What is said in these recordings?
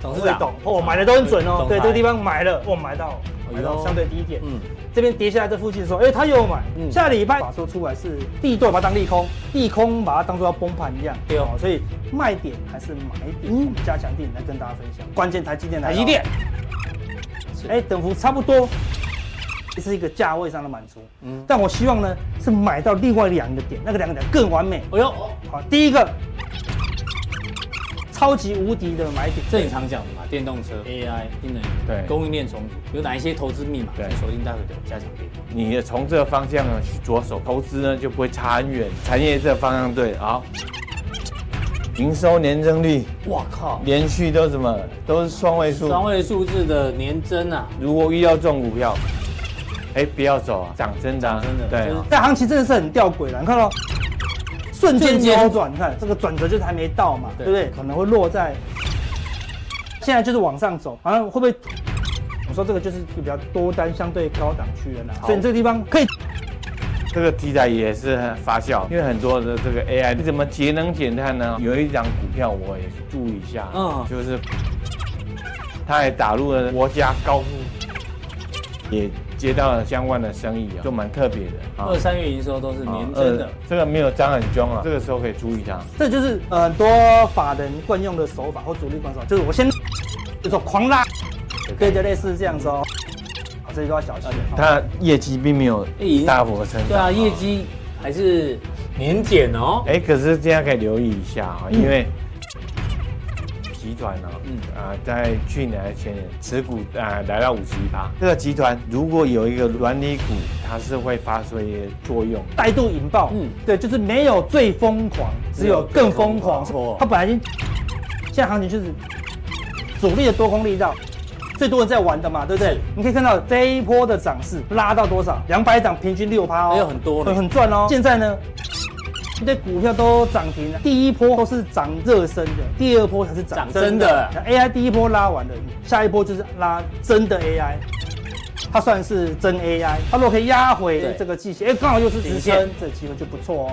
董事长，哦，买的都很准哦。对，这个地方买了，我买到，买到相对低一点。嗯，这边跌下来这附近的时候，哎，他又买。嗯，下礼拜法说出来是地多，把它当利空，利空把它当做要崩盘一样。对哦，所以卖点还是买点。嗯，加强錠来跟大家分享。关键台积电，台积电，哎，等幅差不多，这是一个价位上的满足。嗯，但我希望呢是买到另外两个点，那个两个点更完美。哎呦，好，第一个。超级无敌的买点，这你常讲的嘛，电动车、AI、新能源，对，供应链重组，有哪一些投资密码？对，锁定待会的加强錠。你从这个方向呢去着手投资呢，就不会差很远。产业这个方向对，好，营收年增率，哇靠，连续都什么？都是双位数，双位数字的年增啊！如果遇到这种股票，哎，不要走啊，涨真的，真的，对，但行情真的是很吊诡的，你看到。瞬间扭转，你看这个转折就是还没到嘛，对不对？可能会落在现在就是往上走，好像会不会？我说这个就是比较多单相对高档区的呢，所以你这个地方可以。这个题材也是很发酵，因为很多的这个 AI，你怎么节能减碳呢？有一张股票我也注意一下，嗯，就是它也打入了国家高速，也。接到了相关的生意啊，就蛮特别的。二三月营收都是年增的，这个没有涨很凶啊，这个时候可以注意它。这就是很多法人惯用的手法或主力惯手，就是我先就说狂拉，对，就类似这样子哦。这些都要小心。它业绩并没有大幅的成长。对啊，业绩还是年减哦。哎，可是这样可以留意一下啊，因为。集团呢，嗯啊，在去年还前年持股啊来到五十一趴。这个集团如果有一个软体股，它是会发挥一些作用，带动引爆。嗯，对，就是没有最疯狂，只有更疯狂。它本来已经，现在行情就是主力的多空力道，最多人在玩的嘛，对不对？你可以看到这一波的涨势拉到多少？两百档平均六趴哦，有很多，很赚哦。现在呢？股票都涨停了，第一波都是涨热身的，第二波才是涨真的。AI 第一波拉完了，下一波就是拉真的 AI，它算是真 AI，它如果可以压回这个季线，哎，刚好又是支撑，这机会就不错哦。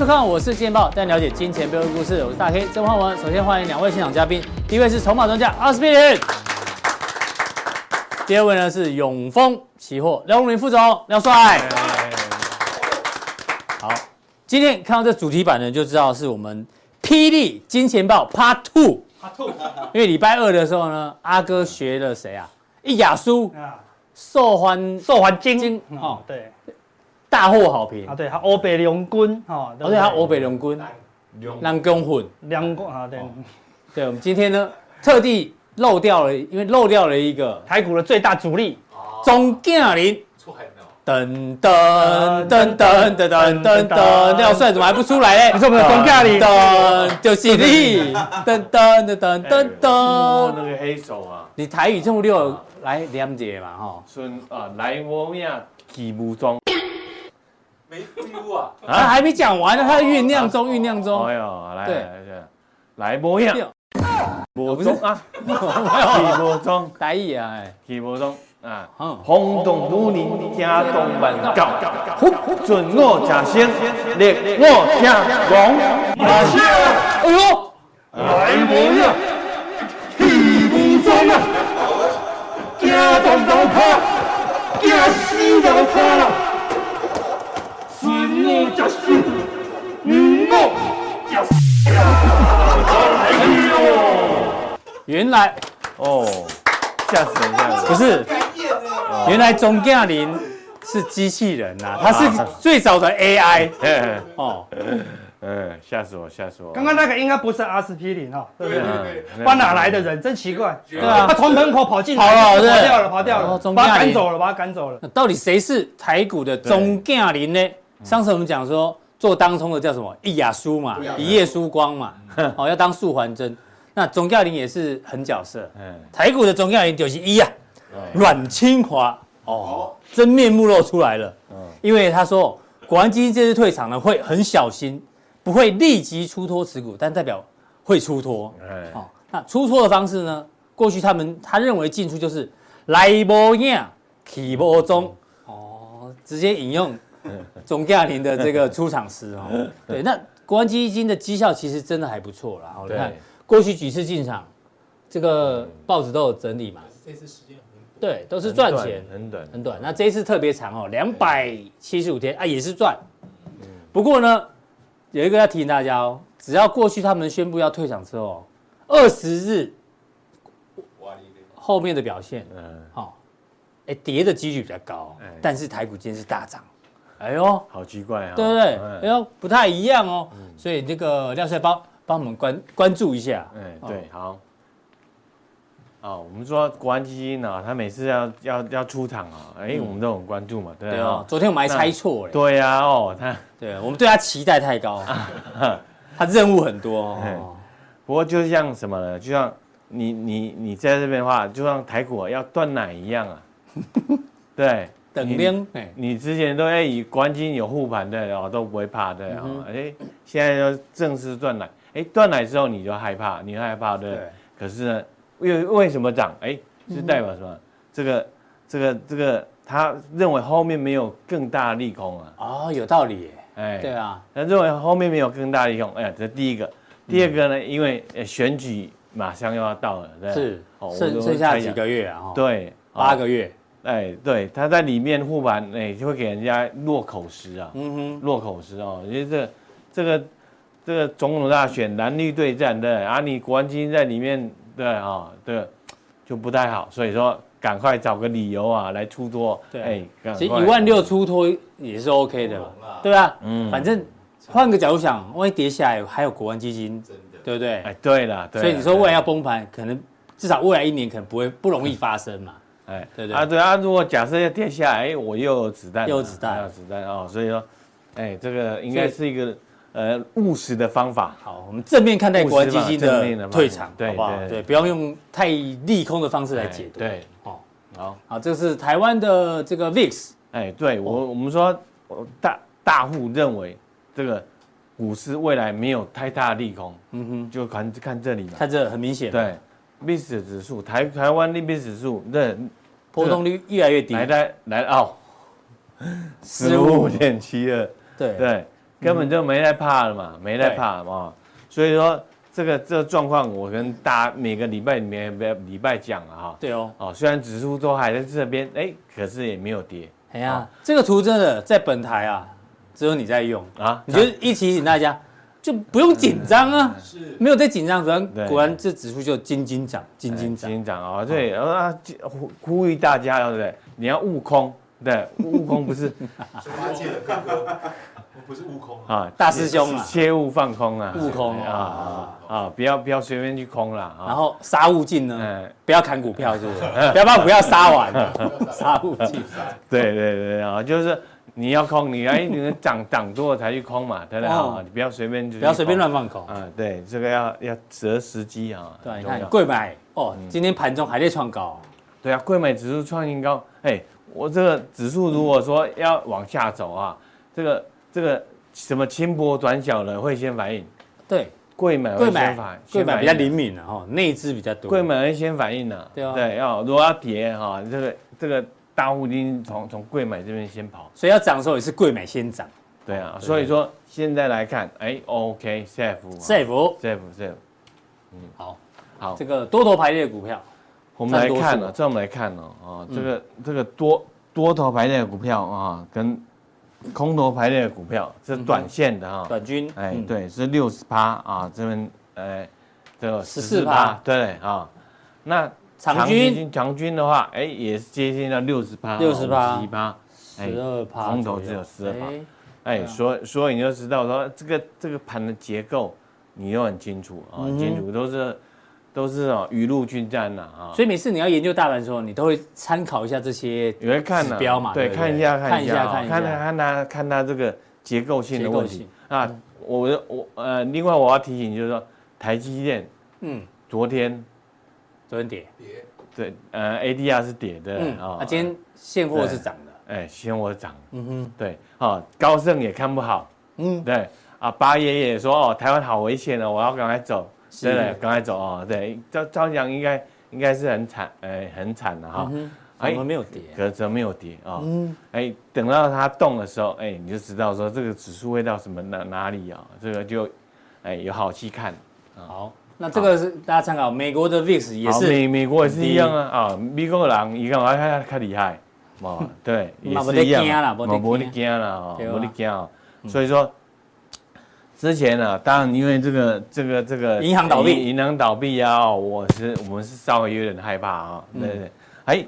收看，我是金钱爆，带你了解金钱背后的故事。我是大 K 曾焕文。首先欢迎两位现场嘉宾，第一位是筹码专家阿斯匹林，第二位呢是永丰期货廖如明副总廖帅。好，今天看到这主题版呢，就知道是我们霹雳金钱豹 Part Two。Part Two，因为礼拜二的时候呢，阿哥学了谁啊？一雅书，受欢受欢金哦，对。大获好评。啊！对，他欧北两军哈，而且他欧北两军，两公混，两公啊，对，对，我们今天呢特地漏掉了，因为漏掉了一个台股的最大主力。钟嘉玲，噔噔噔噔噔噔噔噔，廖帅怎么还不出来呢？你说我们的钟嘉玲，噔就是你，噔噔噔噔噔。噔，那个黑手啊，你台语这么溜，来两节嘛哈，孙啊，来我们呀，起武装。没 feel 啊！他还没讲完呢，他在酝酿中，酝酿中。哎呦，来来来，来模样，模中啊，起模中，大意啊，哎，起模中啊，轰动如林，惊动万告，准我假仙，烈我家王，马上，哎呦，来模样，起模中啊，家中都怕，惊死都怕了。原来哦，吓死人！吓死人！不是，原来钟嘉玲是机器人呐，他是最早的 AI。哦，嗯，吓死我，吓死我！刚刚那个应该不是阿司匹林哈，对不对？他哪来的人？真奇怪。对啊，他从门口跑进来，跑了，跑掉了，跑掉了，把他赶走了，把他赶走了。到底谁是台股的钟嘉林呢？上次我们讲说做当冲的叫什么？一雅输嘛，一夜输光嘛，哦，要当素还真。那钟嘉玲也是很角色，台股的钟嘉玲就是一呀，阮清华哦，真面目露出来了。因为他说，国安基金这次退场呢，会很小心，不会立即出脱持股，但代表会出脱。哦，那出脱的方式呢？过去他们他认为进出就是来无影去无踪哦，直接引用 总驾龄的这个出场词哦。对，那国安基金的绩效其实真的还不错啦。你看过去几次进场，这个报纸都有整理嘛。这次时间很短，对，都是赚钱，很短很短。那这一次特别长哦，两百七十五天啊，也是赚。不过呢，有一个要提醒大家哦，只要过去他们宣布要退场之后，二十日后面的表现，嗯，好，哎，跌的几率比较高，但是台股今天是大涨，哎呦，好奇怪啊，对不对？哎呦，不太一样哦，所以这个廖帅帮帮我们关关注一下，哎，对，好。哦，我们说国安基金呢，他每次要要要出场啊，哎，我们都很关注嘛，对啊。昨天我们还猜错哎。对呀，哦，他，对，我们对他期待太高，他任务很多哦。不过就像什么呢？就像你你你在这边的话，就像台股要断奶一样啊。对，等量。你之前都哎以国安基金有护盘的哦，都不会怕的哦。哎，现在要正式断奶，哎，断奶之后你就害怕，你害怕对。可是呢？为为什么涨？哎，是代表什么？这个这个这个，他认为后面没有更大的利空啊。哦，有道理。哎，对啊，他认为后面没有更大的利空。哎，这是第一个。第二个呢？嗯、因为选举马上又要到了，对是，哦、剩剩下几个月啊？对，八个月。哎，对，他在里面护盘，哎，就会给人家落口实啊。嗯哼，落口实哦。因为这这个这个总统大选蓝绿对战的啊，你国安基金在里面。对啊，对，就不太好，所以说赶快找个理由啊来出脱。对，哎，其实一万六出脱也是 OK 的嘛，对啊，嗯，反正换个角度想，万一跌下来还有国安基金，对不对？哎，对了，所以你说未来要崩盘，可能至少未来一年可能不会不容易发生嘛，哎，对对啊，对啊，如果假设要跌下来，哎，我又有子弹，又有子弹，有子弹哦，所以说，哎，这个应该是一个。呃，务实的方法。好，我们正面看待国安基金的退场，好不好？对，不要用太利空的方式来解读。对，哦，好，好，这是台湾的这个 VIX。哎，对我，我们说大大户认为这个股市未来没有太大利空。嗯哼，就看看这里嘛，看这很明显。对，VIX 指数，台台湾的 VIX 指数，那波动率越来越低。来来来哦，十五点七二。对对。根本就没在怕了嘛，没在怕嘛，所以说这个这个状况，我跟大家每个礼拜里面每礼拜讲了哈。对哦，哦，虽然指数都还在这边，哎，可是也没有跌。哎呀，这个图真的在本台啊，只有你在用啊。你就一提醒大家，就不用紧张啊，是，没有在紧张，果然果然这指数就金金涨，金金涨，金涨啊，对，然后啊呼呼吁大家，对不对？你要悟空，对，悟空不是 猪八戒。不是悟空啊，大师兄啊，切勿放空啊，悟空啊啊啊！不要不要随便去空了啊。然后杀勿进呢，不要砍股票，是不是？不要把股票杀完，杀勿进。对对对啊，就是你要空，你哎，你涨涨多了才去空嘛，对不对？你不要随便就不要随便乱放空啊。对，这个要要择时机啊。对，你看贵买哦，今天盘中还在创高。对啊，贵买指数创新高。哎，我这个指数如果说要往下走啊，这个。这个什么轻薄短小的会先反应，对，贵买会先反应，柜买比较灵敏的哈，内资比较多，贵买会先反应的，对啊，对，要如果要跌哈，这个这个大户金从从贵买这边先跑，所以要涨的时候也是贵买先涨，对啊，所以说现在来看，哎，OK safe safe safe safe，嗯，好，好，这个多头排列的股票，我们来看了，这我们来看了啊，这个这个多多头排列的股票啊，跟。空头排列的股票是短线的啊，短均，哎，对，是六十八啊，这边，哎，这个十四趴，对啊，那长均长均的话，哎，也是接近到六十八，六十八，十趴，十二趴，空头只有十二趴，哎，所以所以你就知道说这个这个盘的结构，你又很清楚啊，清楚都是。都是哦，雨露均沾呐啊！所以每次你要研究大盘的时候，你都会参考一下这些指标嘛，对，看一下看一下看看看它看它这个结构性的问题啊。我我呃，另外我要提醒就是说，台积电，嗯，昨天昨天跌跌，对，呃，ADR 是跌的啊。啊，今天现货是涨的，哎，现货涨，嗯哼，对，哦，高盛也看不好，嗯，对，啊，八爷也说哦，台湾好危险哦，我要赶快走。对，赶快走啊！对，照照讲应该应该是很惨，哎，很惨的哈。哎，没有跌，可是没有跌啊。嗯，哎，等到它动的时候，哎，你就知道说这个指数会到什么哪哪里啊？这个就，哎，有好戏看。好，那这个是大家参考，美国的 VIX 也是，美美国也是一样啊。啊，美国人一个还还还厉害，哦，对，也是一样，冇冇得惊了啊，没得惊啊。所以说。之前呢，当然因为这个这个这个银行倒闭，银行倒闭啊，我是我们是稍微有点害怕啊，对对，哎，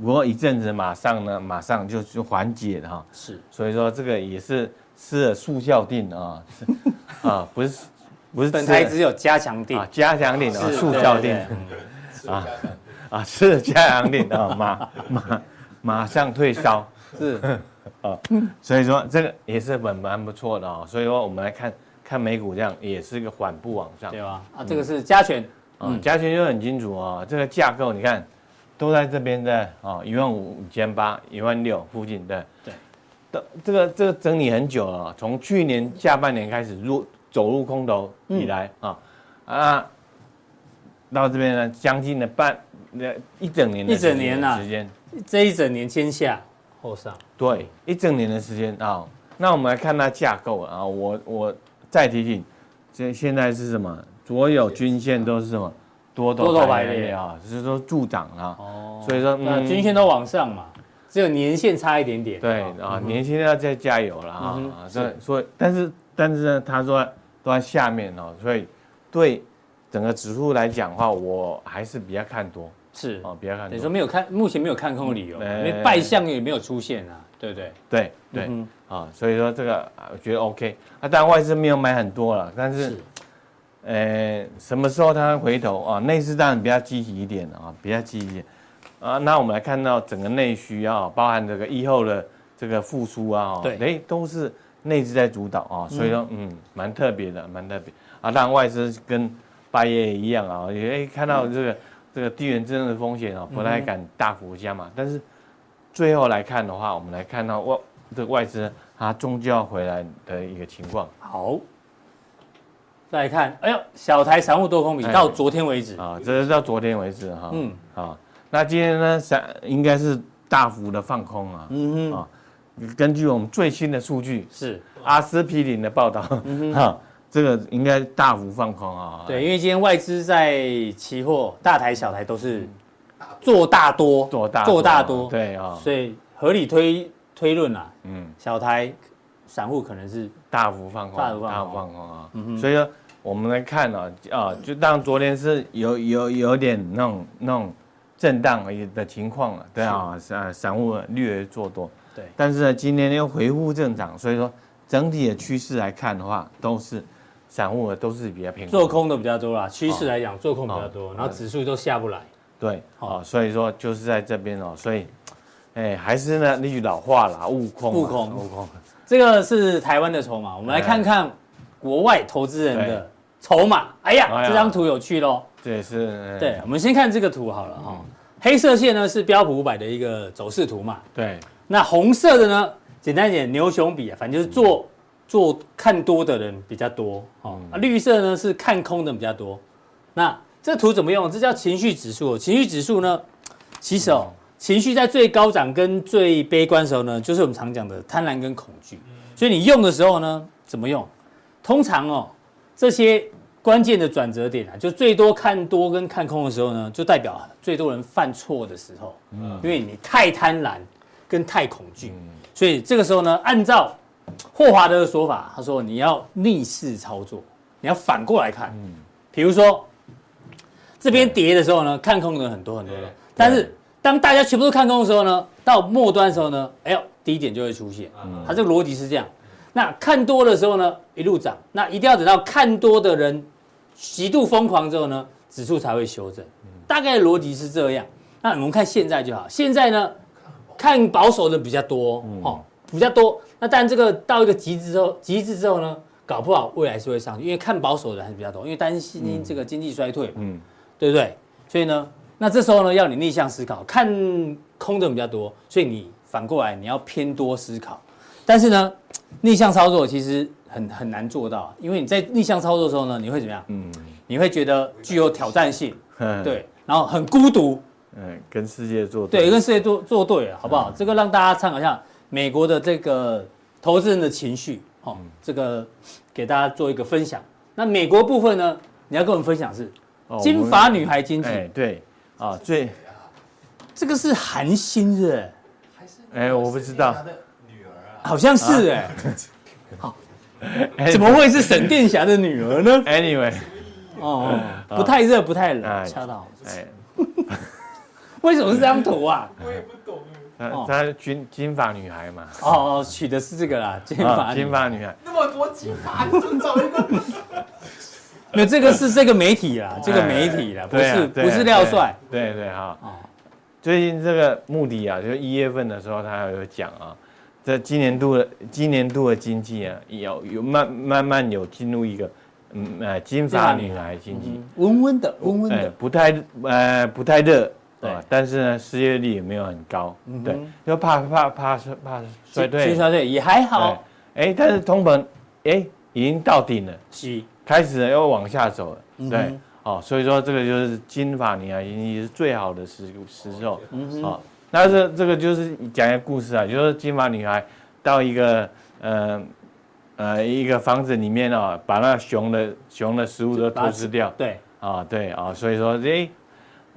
不过一阵子马上呢，马上就就缓解了哈，是，所以说这个也是吃了速效定啊，啊，不是不是，本台只有加强定，加强定啊，速效定，啊啊，是加强定啊，马马马上退烧，是。啊，所以说这个也是蛮蛮不错的啊，所以说我们来看看美股这样也是一个缓步往上，对吧？啊，这个是加权，嗯，加权就很清楚啊，这个架构你看都在这边的啊，一万五千八、一万六附近的，对，的这个这个整理很久了，从去年下半年开始入走入空头以来啊啊，到这边呢将近了半那一整年的一整年的时间，这一整年先下。后上对一整年的时间啊，那我们来看它架构啊，我我再提醒，现现在是什么？所有均线都是什么？多头排列啊，就是说助涨啊。哦，所以说那均线都往上嘛，只有年线差一点点。对啊，年线要再加油了啊。所以所以，但是但是呢，他说都在下面哦，所以对整个指数来讲的话，我还是比较看多。是哦，比较看多。你说没有看，目前没有看空的理由，因为败相也没有出现啊，对不对？对对啊，所以说这个我觉得 OK。啊，当然外资没有买很多了，但是，呃，什么时候它回头啊？内资当然比较积极一点啊，比较积极一点啊。那我们来看到整个内需啊，包含这个以后的这个复苏啊，对，哎，都是内资在主导啊，所以说嗯，蛮特别的，蛮特别啊。当然外资跟八月也一样啊，也看到这个。这个地缘政治的风险啊，不太敢大幅加码，但是最后来看的话，我们来看到外这个外资它终究要回来的一个情况。好，再来看，哎呦，小台散户多空比到昨天为止啊，这是到昨天为止哈。嗯，啊，那今天呢，散应该是大幅的放空啊。嗯哼，啊，根据我们最新的数据是。阿司匹林的报道，嗯哼。这个应该大幅放空啊！对，因为今天外资在期货大台小台都是做大多，做大做大多，对啊，所以合理推推论啊，嗯，小台散户可能是大幅放空，大幅放空啊，所以说我们来看呢，啊，就当昨天是有有有点那种那种震荡的情况了，对啊，散散户略做多，对，但是呢，今天又回复正常，所以说整体的趋势来看的话，都是。散户都是比较偏做空的比较多啦，趋势来讲做空比较多，然后指数都下不来。对，好，所以说就是在这边哦，所以，哎，还是呢那句老话啦，悟空，悟空，悟空。这个是台湾的筹码，我们来看看国外投资人的筹码。哎呀，这张图有趣喽。对，是。对，我们先看这个图好了哈。黑色线呢是标普五百的一个走势图嘛。对。那红色的呢，简单一点，牛熊比啊，反正就是做。做看多的人比较多，哦，啊，绿色呢是看空的比较多。那这图怎么用？这叫情绪指数。情绪指数呢，其实哦，情绪在最高涨跟最悲观的时候呢，就是我们常讲的贪婪跟恐惧。所以你用的时候呢，怎么用？通常哦，这些关键的转折点啊，就最多看多跟看空的时候呢，就代表最多人犯错的时候。嗯，因为你太贪婪跟太恐惧，所以这个时候呢，按照霍华德的说法，他说你要逆势操作，你要反过来看。嗯，比如说这边跌的时候呢，看空的人很多很多的，但是当大家全部都看空的时候呢，到末端的时候呢，哎呦，低点就会出现。嗯，他这个逻辑是这样。那看多的时候呢，一路涨，那一定要等到看多的人极度疯狂之后呢，指数才会修正。大概的逻辑是这样。那我们看现在就好，现在呢，看保守的比较多，哦，比较多。那但这个到一个极致之后，极致之后呢，搞不好未来是会上去，因为看保守的人还是比较多，因为担心这个经济衰退，嗯，对不对？所以呢，那这时候呢，要你逆向思考，看空的比较多，所以你反过来你要偏多思考。但是呢，逆向操作其实很很难做到，因为你在逆向操作的时候呢，你会怎么样？嗯，你会觉得具有挑战性，对。然后很孤独，嗯，跟世界做对，对，跟世界做做对啊，好不好？这个让大家参考一下美国的这个投资人的情绪，哦，这个给大家做一个分享。那美国部分呢，你要跟我们分享是金发女孩经济，哎，对，啊，最这个是韩星是吧？哎，我不知道，好像是哎，好，怎么会是沈殿霞的女儿呢？Anyway，哦，不太热，不太冷，恰到好处。为什么是这张图啊？我也不懂。她是金金发女孩嘛？哦哦，取的是这个啦，金发金发女孩。那么多金发，你怎么找一个？那这个是这个媒体啦，这个媒体啦，不是不是廖帅。对对哈。最近这个穆迪啊，就一月份的时候，他有讲啊，这今年度的今年度的经济啊，有有慢慢慢有进入一个嗯呃金发女孩经济，温温的温温的，不太呃不太热，对，但是呢失业率也没有很高，对，就怕怕怕怕衰退，衰退也还好，哎，但是通膨哎已经到顶了，是。开始又往下走了，对。哦，所以说这个就是金发女孩经济是最好的时时候，嗯哼，哦，那这这个就是讲一个故事啊，就是金发女孩到一个呃呃一个房子里面啊，把那熊的熊的食物都偷吃掉，对，啊对啊，所以说哎，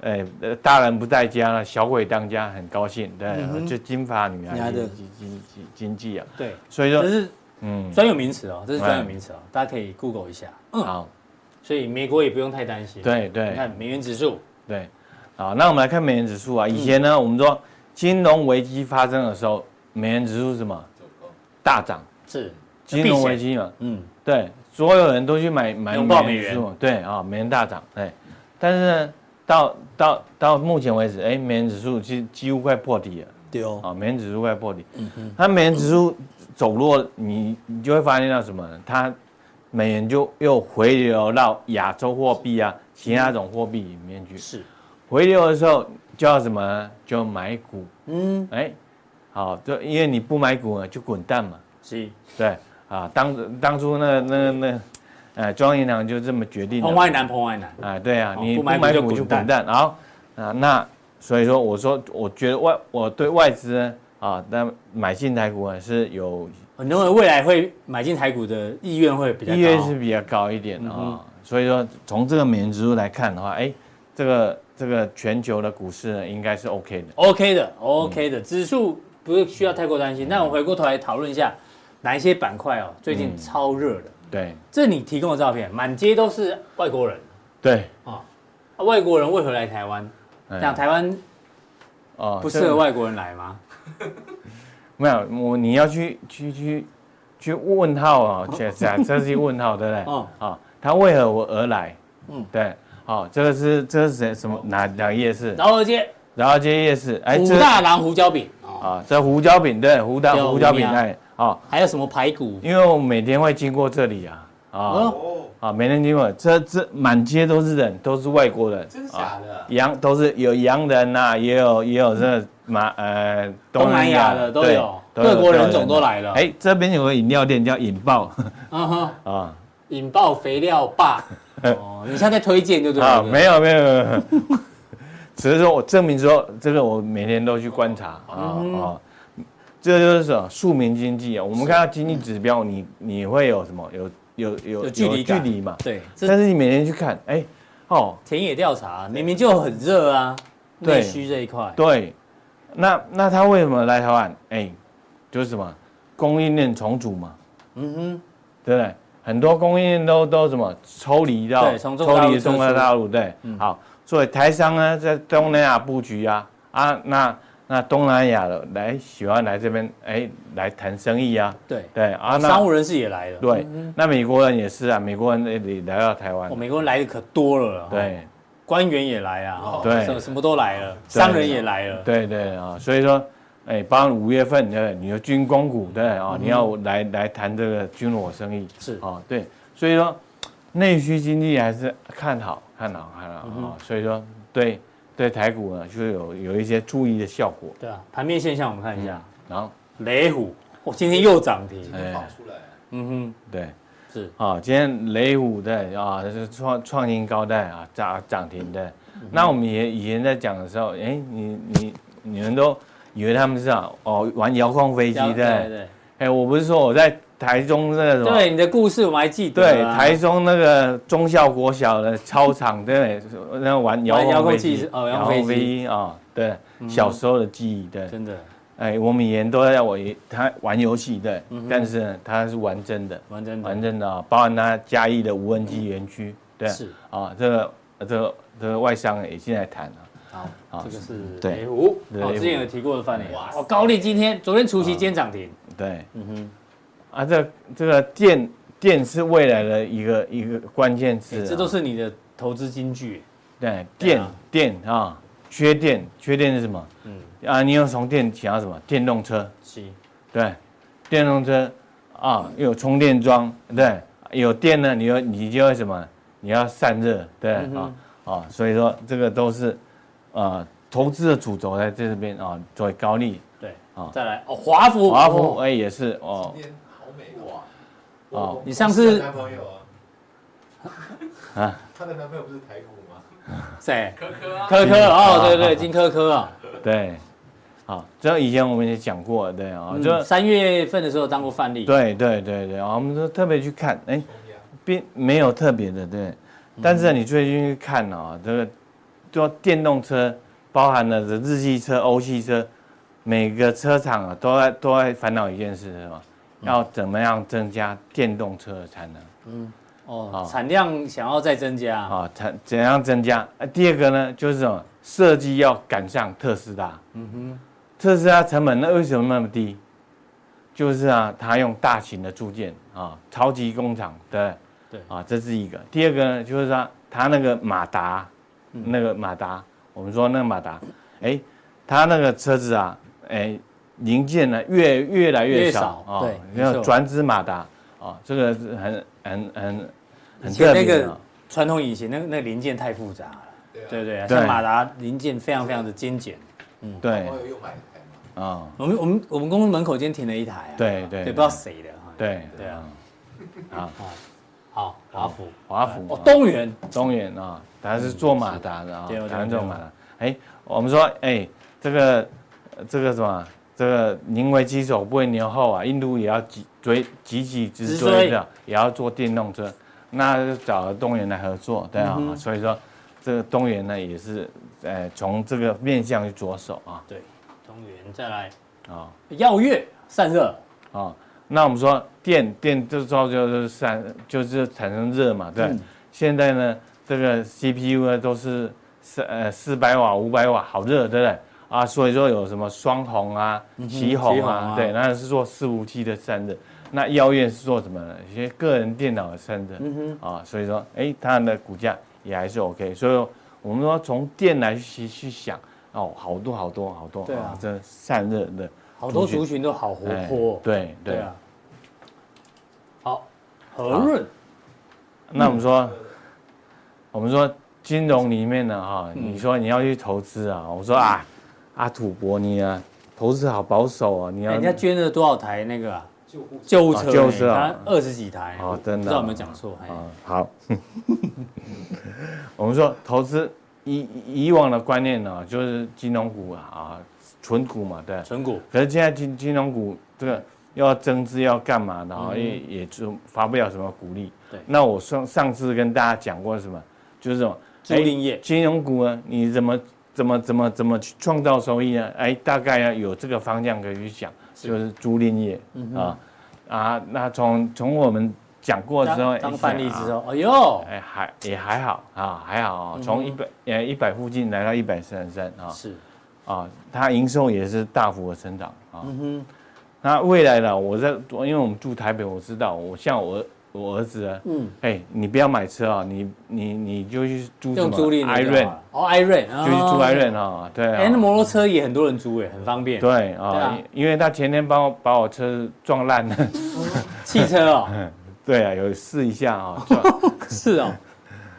哎大人不在家了，小鬼当家，很高兴，对，就金发女孩经经经济啊，对，所以说这是嗯专有名词哦，这是专有名词哦，大家可以 Google 一下，嗯好。所以美国也不用太担心。对对，你看美元指数。对，好，那我们来看美元指数啊。以前呢，我们说金融危机发生的时候，美元指数是什么？大涨。是。金融危机嘛。嗯。对，所有人都去买买美元指数。对啊，美元大涨。对。但是呢，到到到目前为止，哎，美元指数其实几乎快破底了。对哦。啊，美元指数快破底。嗯哼。它美元指数走弱，你你就会发现到什么？它。美元就又回流到亚洲货币啊，其他种货币里面去。是，回流的时候就要什么？就买股。嗯，哎，好，就因为你不买股呢，就滚蛋嘛。是，对，啊，当当初那那那，呃，中央银行就这么决定。彭淮南，彭淮南。啊，对啊，你不买股就滚蛋。然后啊，那所以说，我说，我觉得外我对外资，啊，那买进台股还是有。很多人未来会买进台股的意愿会比较高，意愿是比较高一点的啊、哦。所以说，从这个美元指数来看的话，哎，这个这个全球的股市呢，应该是 OK 的，OK 的，OK 的，指数不是需要太过担心。那我们回过头来讨论一下，哪一些板块哦，最近超热的？对，这你提供的照片，满街都是外国人。对。啊，外国人为何来台湾？像台湾哦，不适合外国人来吗？没有，我你要去去去去问号啊，这这这是问号，对不对？哦，好，他为何我而来？嗯，对，好，这个是这是谁什么哪哪个夜市？饶河街，饶河街夜市，哎，虎大郎胡椒饼。啊，这胡椒饼对，胡大胡椒饼哎，哦，还有什么排骨？因为我每天会经过这里啊，啊，啊，每天经过，这这满街都是人，都是外国人，真的假的？洋都是有洋人呐，也有也有这。马呃，东南亚的都有，各国人种都来了。哎，这边有个饮料店叫引爆，啊哈啊，引爆肥料霸。哦，你现在在推荐对不对？啊，没有没有没有，只是说我证明说这个我每天都去观察啊啊，这就是什么庶民经济啊。我们看到经济指标，你你会有什么？有有有距离距离嘛？对。但是你每天去看，哎哦，田野调查明明就很热啊，内需这一块。对。那那他为什么来台湾？哎，就是什么供应链重组嘛。嗯哼，对不对？很多供应链都都什么抽离到抽离中国大陆，对。嗯、好，所以台商呢在东南亚布局啊啊，那那东南亚的来喜欢来这边哎来谈生意啊。对对啊，那商务人士也来了。对，嗯、那美国人也是啊，美国人也来到台湾。哦，美国人来的可多了。对。官员也来啊，对，什什么都来了，商人也来了，对对啊，所以说，哎，包括五月份对，你的军工股对啊，你要来来谈这个军火生意是啊，对，所以说内需经济还是看好看好看好啊，所以说对对台股呢就有有一些注意的效果。对啊，盘面现象我们看一下，然后雷虎，我今天又涨停，跑出来，嗯哼，对。是啊，今天雷虎的啊，是创创新高的啊，涨涨停的那我们也以前在讲的时候，哎，你你你们都以为他们是啊，哦，玩遥控飞机对对。哎，我不是说我在台中那个？对，你的故事我们还记得。对，台中那个中校国小的操场，对，那玩遥控飞机，哦，遥控飞机。啊，对，小时候的记忆，对，真的。哎，我们以前都在我他玩游戏，对，但是呢，他是玩真的，玩真的，玩真的啊，包含他嘉义的无人机园区，对，是。啊，这个这个这个外商也进来谈了，好，这个是对，五，哦，之前有提过的范例，哦，高力今天昨天除夕今天涨停，对，嗯哼，啊，这这个电电是未来的一个一个关键词，这都是你的投资金句，对，电电啊，缺电，缺电是什么？嗯。啊，你要从电想要什么？电动车，是，对，电动车啊，有充电桩，对，有电呢，你要你就要什么？你要散热，对，啊、嗯、啊，所以说这个都是啊，投资的主轴在这边啊，作为高利，对，啊，再来哦，华孚，华孚哎也是哦，哦，你上次男朋友啊，啊，他的男朋友不是台股吗？谁？科科啊，科科哦，对对，金科科啊，对。好，这以前我们也讲过，对啊，就三月份的时候当过范例。对对对对，我们都特别去看，哎，并没有特别的，对。但是你最近去看哦，这个做电动车，包含了这日系车、欧系车，每个车厂啊都在都在烦恼一件事，是吧？要怎么样增加电动车的产能？嗯，哦，产量想要再增加啊？产怎样增加？啊，第二个呢，就是什么？设计要赶上特斯拉。嗯哼。特斯拉成本那为什么那么低？就是啊，它用大型的铸件啊，超级工厂，对对啊，这是一个。第二个呢，就是说它那个马达，那个马达，我们说那个马达，哎，它那个车子啊，哎，零件呢越越来越少啊，对，要转子马达啊，这个是很很很很特别的。那个传统引擎那那个零件太复杂了，对对，像马达零件非常非常的精简，嗯，对。啊，我们我们我们公司门口今天停了一台啊，对对，不知道谁的，对。对啊，好好华府。华府。哦东元。东元啊，它是做马达的啊，台湾做马达，哎，我们说哎这个这个什么这个宁为鸡首不为牛后啊，印度也要急追急起直追的，也要做电动车，那就找了东元来合作，对啊，所以说这个东源呢也是呃从这个面向去着手啊，对。东原再来啊，耀月散热啊，那我们说电电就造就是散，就是产生热嘛，对。现在呢，这个 CPU 呢都是四呃四百瓦、五百瓦，好热，对不对？啊，所以说有什么双红啊、奇红啊，对，那是做伺服器的散热。那耀月是做什么呢？一些个人电脑的散热。啊，所以说，哎，它的股价也还是 OK。所以我们说从电来去去想。哦，好多好多好多，对啊，这散热的，好多族群都好活泼，对对啊。好，和润，那我们说，我们说金融里面呢，哈，你说你要去投资啊，我说啊，阿土伯你啊，投资好保守啊，你要人家捐了多少台那个救护救护车，救护车，二十几台，哦，真的，不知道有没有讲错？啊，好，我们说投资。以以往的观念呢，就是金融股啊啊，存股嘛，对，纯股。可是现在金金融股这个要增资要干嘛，然后也也就发不了什么股利。对。那我上上次跟大家讲过什么，就是什么租赁业，金融股啊，你怎么怎么怎么怎么去创造收益呢？哎，大概要有这个方向可以去讲，就是租赁业啊啊，那从从我们。讲过之后，当范例之后，哎呦，哎还也还好啊，还好，从一百呃一百附近来到一百三十三啊，是啊，它营收也是大幅的成长啊。嗯哼，那未来呢？我在，因为我们住台北，我知道，我像我我儿子啊，嗯，哎，你不要买车啊，你你你就去租什么？租赁艾瑞哦，艾瑞就去租艾瑞啊，对。哎，那摩托车也很多人租哎，很方便。对啊，因为他前天帮我把我车撞烂了，汽车哦。对啊，有试一下啊，是哦，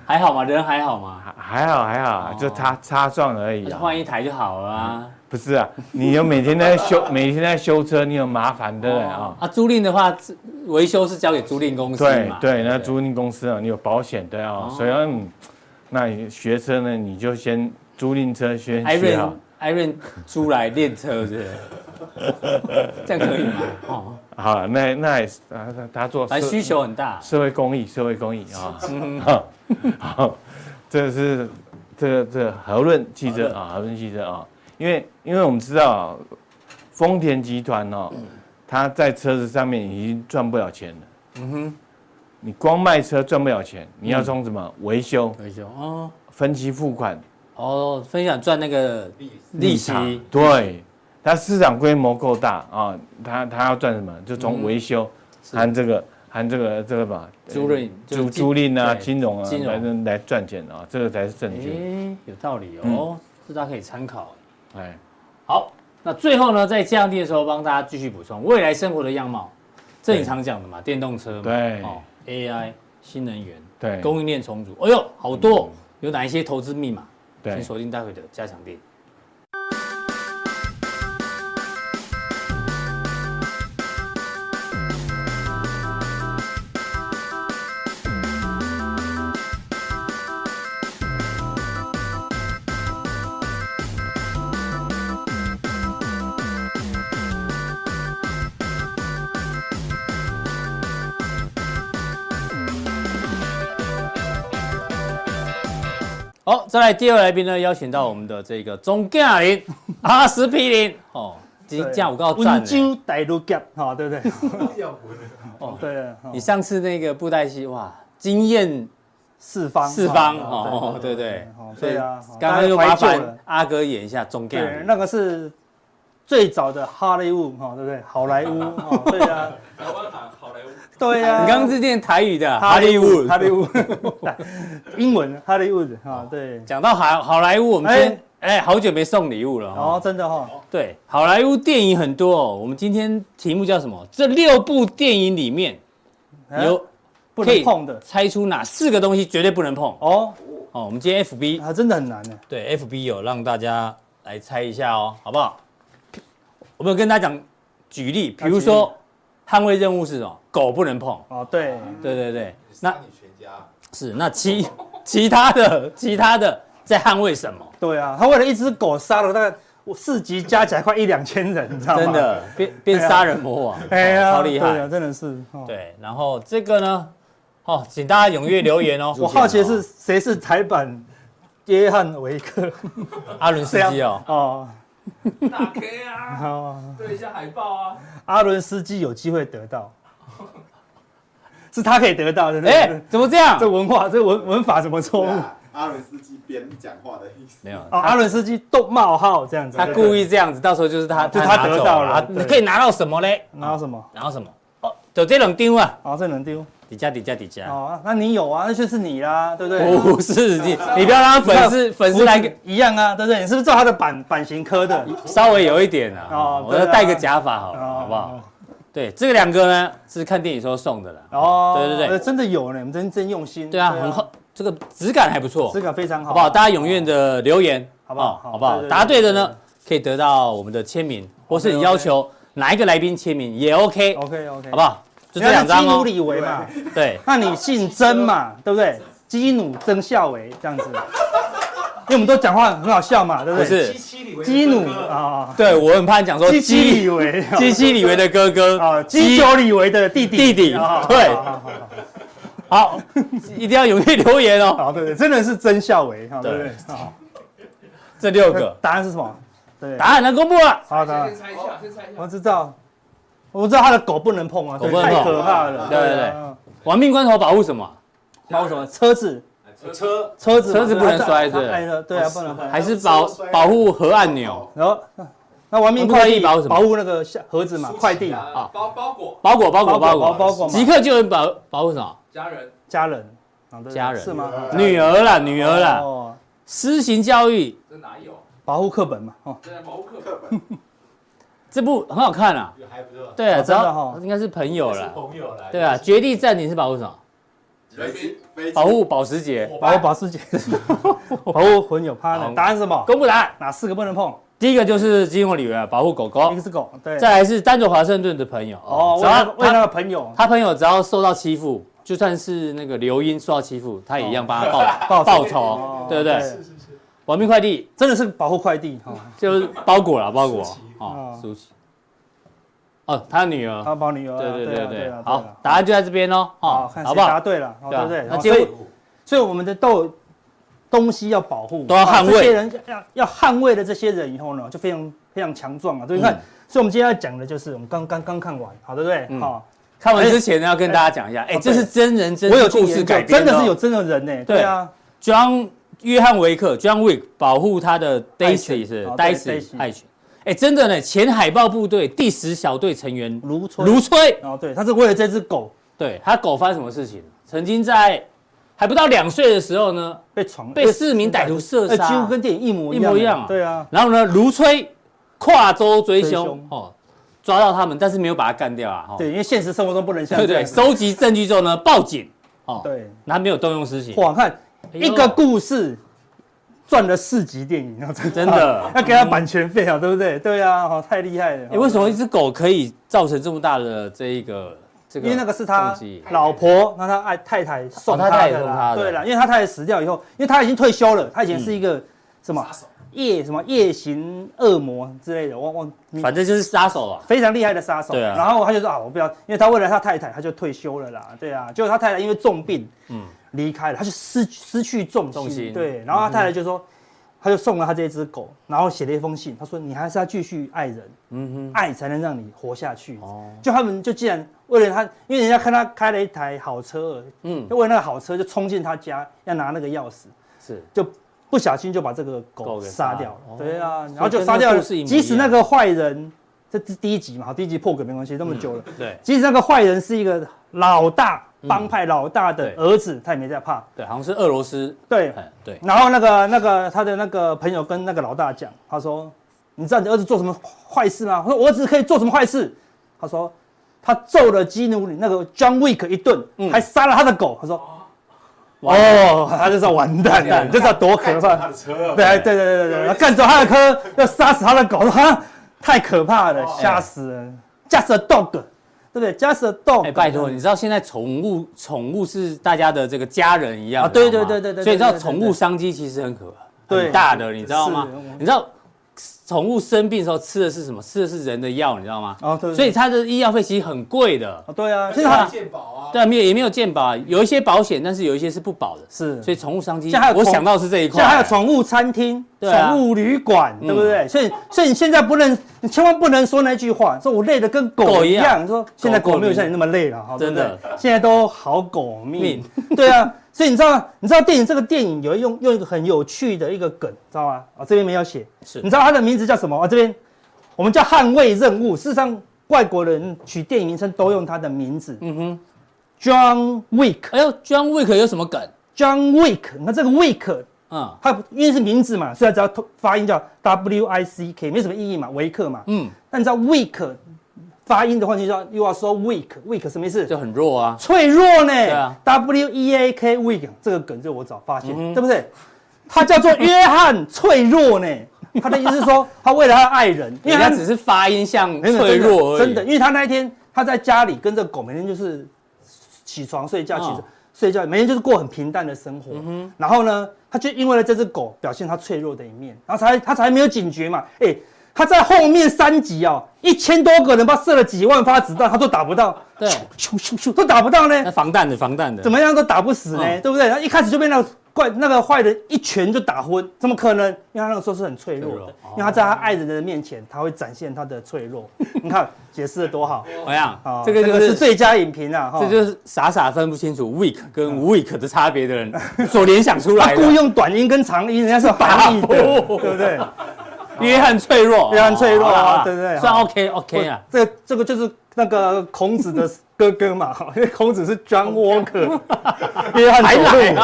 还好吗？人还好吗？还还好还好，就擦擦撞而已啊，换一台就好了啊。不是啊，你有每天在修，每天在修车，你有麻烦对不对？啊？啊，租赁的话，维修是交给租赁公司对对，那租赁公司啊，你有保险对啊，所以嗯，那你学车呢，你就先租赁车先学好。艾伦租来练车是，这样可以吗？哦，好，那那也是啊，他做还需求很大，社会公益，社会公益 啊。好，好，这是这个这个和润汽车啊，和润汽车啊，因为因为我们知道丰田集团哦，他在车子上面已经赚不了钱了。嗯哼，你光卖车赚不了钱，你要从什么维修？维修哦，分期付款。哦，分享赚那个利息，对，它市场规模够大啊，它它要赚什么？就从维修，含这个含这个这个吧，租赁租租赁啊，金融啊，来来赚钱啊，这个才是正确。有道理哦，这大家可以参考。哎，好，那最后呢，在降低的时候，帮大家继续补充未来生活的样貌，这你常讲的嘛，电动车，对，哦，AI，新能源，对，供应链重组，哎呦，好多，有哪一些投资密码？对，请锁定待会的加强錠。好，再来第二位来宾呢，邀请到我们的这个钟嘉林 阿司匹林。哦，今天下午告赞温州大陆夹哈，对不对？哦，对，你上次那个布袋戏哇，惊艳四方四方哦，对对对啊，刚刚又麻烦阿哥演一下钟嘉林，那个是最早的好莱坞哈，对不对？好莱坞，对啊。台湾好好莱坞。对呀，你刚刚是念台语的，哈利坞，哈利坞，英文哈利乌哈，对。讲到好好莱坞，我们今天哎，好久没送礼物了哦，真的哈。对，好莱坞电影很多哦，我们今天题目叫什么？这六部电影里面有不能碰的，猜出哪四个东西绝对不能碰？哦哦，我们今天 FB 啊真的很难呢。对，FB 有让大家来猜一下哦，好不好？我跟大家讲举例，比如说。捍卫任务是什么？狗不能碰哦。对对对对，那你全家是那其 其他的其他的在捍卫什么？对啊，他为了一只狗杀了大概四级加起来快一两千人，你知道吗？真的变变杀人魔王，哎呀，超厉害，真的是。对，然后这个呢，哦，请大家踊跃留言哦。我好奇的是谁是台版约翰维克？阿伦斯基哦。哦。打 K 啊！对一下海报啊！阿伦斯基有机会得到，是他可以得到的。哎，怎么这样？这文化，这文文法怎么错误？阿伦斯基编讲话的意思没有。阿伦斯基逗冒号这样子，他故意这样子，到时候就是他，就他得到了。你可以拿到什么嘞？拿到什么？拿到什么？哦，就这能丢啊！哦，这能丢。底价底价底价哦，那你有啊？那就是你啦，对不对？不是你，你不要让粉丝粉丝来一样啊，对不对？你是不是照他的版版型磕的？稍微有一点啊。哦，我要戴个假发好了，好不好？对，这个两个呢是看电影时候送的了。哦，对对对，真的有呢，我们真真用心。对啊，很好，这个质感还不错，质感非常好，好不好？大家踊跃的留言，好不好？好不好？答对的呢，可以得到我们的签名，或是你要求哪一个来宾签名也 OK。OK OK，好不好？就这两张哦。基努里维嘛，对，那你姓曾嘛，对不对？基努曾孝维这样子，因为我们都讲话很好笑嘛，对不对？不是，基努啊，对我很怕你讲说基李维，基基里维的哥哥啊，基九里维的弟弟，弟弟，对，好，一定要踊跃留言哦。好，对对，真的是曾孝维，对不对？好，这六个答案是什么？对，答案来公布了。好的，先猜一下，先猜一下，我知道。我知道他的狗不能碰啊，狗不能碰，太可怕了。对对对，亡命关头保护什么？保护什么？车子，车车子车子不能摔，对对啊，不能摔还是保保护核按钮。然后那玩命快递保护什么？保护那个盒子嘛，快递啊，包包裹，包裹包裹包裹包裹。即刻就能保保护什么？家人家人家人是吗？女儿啦女儿啦。哦，施行教育。这哪有？保护课本嘛，哦，对，保护课本。这部很好看啊，还不错。对啊，真的应该是朋友了。朋友来。对啊，绝地暂停是保护什么？保护保时捷，保护保时捷，保护混有趴的。答案是什么？公布答案，哪四个不能碰？第一个就是基努李维，保护狗狗。一个是狗，对。再来是丹佐华盛顿的朋友。哦，只要为那个朋友，他朋友只要受到欺负，就算是那个刘英受到欺负，他也一样帮他报报 报仇，对不对？是是是。玩命快递真的是保护快递哈，就是包裹了包裹啊，舒淇。哦，他的女儿，他保女儿，对对对对。好，答案就在这边哦，好，好不好？答对了，对不对？那所以，所以我们的豆东西要保护，都要捍卫。这些人要要捍卫的这些人以后呢，就非常非常强壮啊。所以你看，所以我们今天要讲的就是我们刚刚刚看完，好，对不对？好。看完之前呢，要跟大家讲一下，哎，这是真人真故事改编，真的是有真的人呢。对啊，John 约翰维克，John Wick 保护他的 Daisy 是 Daisy 爱犬。哎，真的呢，前海豹部队第十小队成员卢崔，卢崔哦，对，他是为了这只狗，对他狗发生什么事情？曾经在还不到两岁的时候呢，被闯被四名歹徒射杀，几乎跟电影一模一模一样。对啊，然后呢，卢崔跨州追凶哦。抓到他们，但是没有把他干掉啊！对，因为现实生活中不能像对对，收集证据之后呢，报警哦，对，然后没有动用私刑。哇，看一个故事赚了四集电影，真的 要给他版权费啊，对不对？对啊，哦，太厉害了！你，为什么一只狗可以造成这么大的这一个这个？因为那个是他老婆，那他爱太太送他的啦，对了，因为他太太死掉以后，因为他已经退休了，他以前是一个什么？夜什么夜行恶魔之类的，我我反正就是杀手啊，非常厉害的杀手。对啊，然后他就说啊，我不要，因为他为了他太太，他就退休了啦。对啊，结果他太太因为重病，嗯，离开了，他就失失去重心。对，然后他太太就说，他就送了他这只狗，然后写了一封信，他说你还是要继续爱人，嗯哼，爱才能让你活下去。哦，就他们就既然为了他，因为人家看他开了一台好车，嗯，就为了那个好车就冲进他家要拿那个钥匙，是就。不小心就把这个狗给杀掉了，对啊，然后就杀掉了。即使那个坏人，这是第一集嘛，第一集破梗没关系，这么久了。对，即使那个坏人是一个老大帮派老大的儿子，他也没在怕。对，好像是俄罗斯。对，对。然后那个那个他的那个朋友跟那个老大讲，他说：“你知道你儿子做什么坏事吗？”他说：“我儿子可以做什么坏事？”他说：“他揍了基努里那个 John Wick 一顿，还杀了他的狗。”他说。哦，他就说完蛋了，就知道多可怕。对对对对对，干走他的车，要杀死他的狗，哈，太可怕了，吓死人。Just a dog，对不对？Just a dog。哎，拜托，你知道现在宠物宠物是大家的这个家人一样啊？对对对对对。所以你知道宠物商机其实很可很大的，你知道吗？你知道？宠物生病的时候吃的是什么？吃的是人的药，你知道吗？哦，对。所以它的医药费其实很贵的。哦，对啊，现在还有健保啊。对啊，没有也没有健保，有一些保险，但是有一些是不保的。是。所以宠物商机，我想到是这一块。像还有宠物餐厅、宠物旅馆，对不对？所以，所以你现在不能，你千万不能说那句话，说我累得跟狗一样。说现在狗没有像你那么累了，哈，真的。现在都好狗命。对啊。所以你知道，你知道电影这个电影有用用一个很有趣的一个梗，知道吗？啊，这边没有写。是，你知道它的名字叫什么？啊，这边我们叫捍卫任务。事实上，外国人取电影名称都用它的名字。嗯哼，John Wick。哎呦，John Wick 有什么梗？John Wick，你看这个 Wick，嗯，它因为是名字嘛，所以只要发音叫 W I C K，没什么意义嘛，维克嘛。嗯，但你知道 Wick。发音的话，就叫又要说 weak，weak 什么意思？就很弱啊，脆弱呢。对啊，W E A K weak 这个梗就我早发现，对不对？他叫做约翰脆弱呢。他的意思是说，他为了他的爱人，因为他只是发音像脆弱而已。真的，因为他那一天他在家里跟这个狗每天就是起床睡觉，起床睡觉，每天就是过很平淡的生活。然后呢，他就因为了这只狗表现他脆弱的一面，然后才他才没有警觉嘛。哎。他在后面三集哦，一千多个人，把射了几万发子弹，他都打不到，对，咻咻咻都打不到呢。那防弹的，防弹的，怎么样都打不死呢，对不对？他一开始就被那个怪那个坏人一拳就打昏，怎么可能？因为他那个时候是很脆弱的，因为他在他爱人的面前，他会展现他的脆弱。你看解释的多好，怎么样？这个这个是最佳影评啊，这就是傻傻分不清楚 weak 跟 weak 的差别的人所联想出来的。他故意用短音跟长音，人家是含义的，对不对？约翰脆弱，约翰脆弱啊，对不对？算 OK OK 啊，这这个就是那个孔子的哥哥嘛，因为孔子是 John Walker，约翰脆弱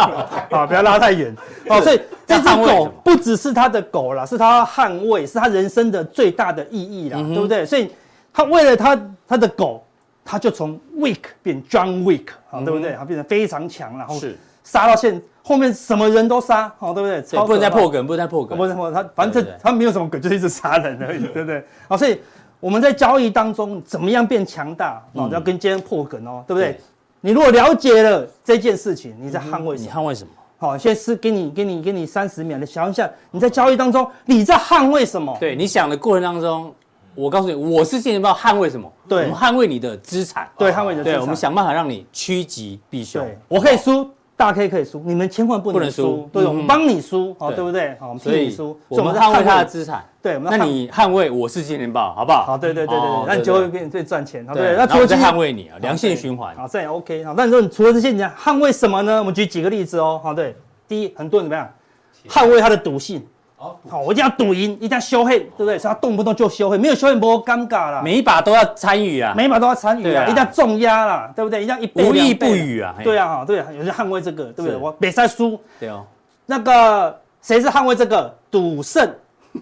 啊，不要拉太远哦。所以这只狗不只是他的狗啦，是他捍卫，是他人生的最大的意义啦，对不对？所以他为了他他的狗，他就从 weak 变 John Weak 啊，对不对？他变得非常强，然后是杀到现。后面什么人都杀，哦，对不对？不能再破梗，不能再破梗，不能破。他反正他没有什么梗，就是一直杀人而已，对不对？好，所以我们在交易当中怎么样变强大？哦，要跟今天破梗哦，对不对？你如果了解了这件事情，你在捍卫什么？你捍卫什么？好，先是给你给你给你三十秒的想一下，你在交易当中你在捍卫什么？对，你想的过程当中，我告诉你，我是金钱豹捍卫什么？对，我们捍卫你的资产，对，捍卫你的资产，对，我们想办法让你趋吉避凶。对，我可以输。大 K 可以输，你们千万不能输，对，我们帮你输，好，对不对？好，我们替你输，我们捍卫他的资产，对，那你捍卫我是金钱豹，好不好？好，对对对对对，那你就会变最赚钱，对，那除了捍卫你啊，良性循环，好，这样也 OK，好，那你说你除了这些，你捍卫什么呢？我们举几个例子哦，好，对，第一，很多人怎么样？捍卫他的赌性。好，我一定要赌赢，一定要修黑，对不对？所以他动不动就修黑，没有修黑不尴尬啦。每一把都要参与啊，每一把都要参与啊，一定要重压啦，对不对？一定要一倍无意不语啊。对啊，对啊，有人捍卫这个，对不对？我别再输。对哦。那个谁是捍卫这个赌圣？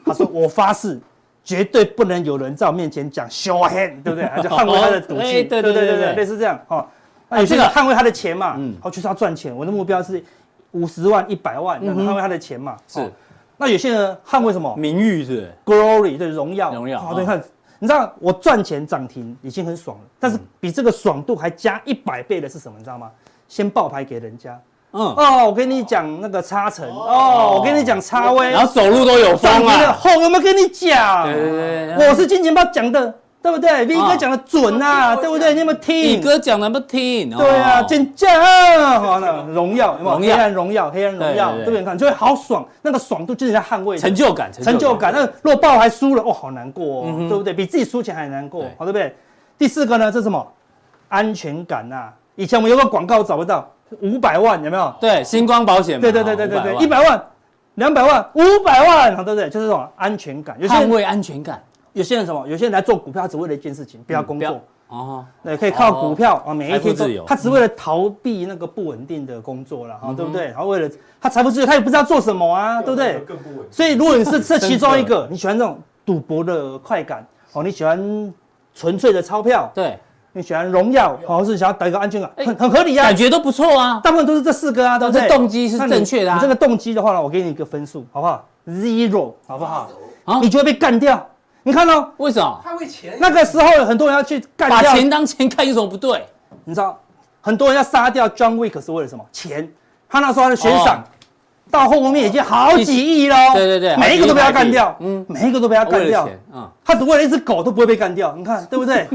他说我发誓，绝对不能有人在我面前讲修黑，对不对？他就捍卫他的赌气。对对对对对，类似这样。哈，那有些人捍卫他的钱嘛，嗯，好，就是要赚钱。我的目标是五十万、一百万，捍卫他的钱嘛，是。那有些人捍卫什么名誉是 glory 对荣耀荣耀。好，对，看，你知道我赚钱涨停已经很爽了，但是比这个爽度还加一百倍的是什么？你知道吗？先爆牌给人家。嗯哦，我跟你讲那个差成哦，我跟你讲差威，然后走路都有风啊。后有没有跟你讲？对对对，我是金钱豹讲的。对不对？V 哥讲的准啊，对不对？你有没有听？V 哥讲的不听。对啊，尖叫？好了，荣耀有没有？黑暗荣耀，黑暗荣耀，对不对？看就会好爽，那个爽度就是在捍卫成就感，成就感。那如果爆还输了，哦，好难过哦，对不对？比自己输钱还难过，好，对不对？第四个呢，这是什么？安全感呐。以前我们有个广告找不到，五百万有没有？对，星光保险。对对对对对对，一百万、两百万、五百万，好，对不对？就是这种安全感，捍卫安全感。有些人什么？有些人来做股票，他只为了一件事情，不要工作哦。对，可以靠股票啊，每一天都。他只为了逃避那个不稳定的工作了，哈，对不对？然后为了他财富自由，他也不知道做什么啊，对不对？更不稳。所以如果你是这其中一个，你喜欢这种赌博的快感，哦，你喜欢纯粹的钞票，对，你喜欢荣耀，或是想要得一个安全感，很很合理啊，感觉都不错啊。大部分都是这四个啊，都是动机是正确的。你这个动机的话呢，我给你一个分数，好不好？Zero，好不好？啊，你就会被干掉。你看到为什么？他为钱。那个时候有很多人要去干掉，把钱当钱看有什么不对？你知道，很多人要杀掉 John Wick 是为了什么？钱。他那时候他的悬赏。到后面已经好几亿喽，对对对，每一个都被他干掉，嗯，每一个都被他干掉，嗯，他只为了一只狗都不会被干掉，你看对不对？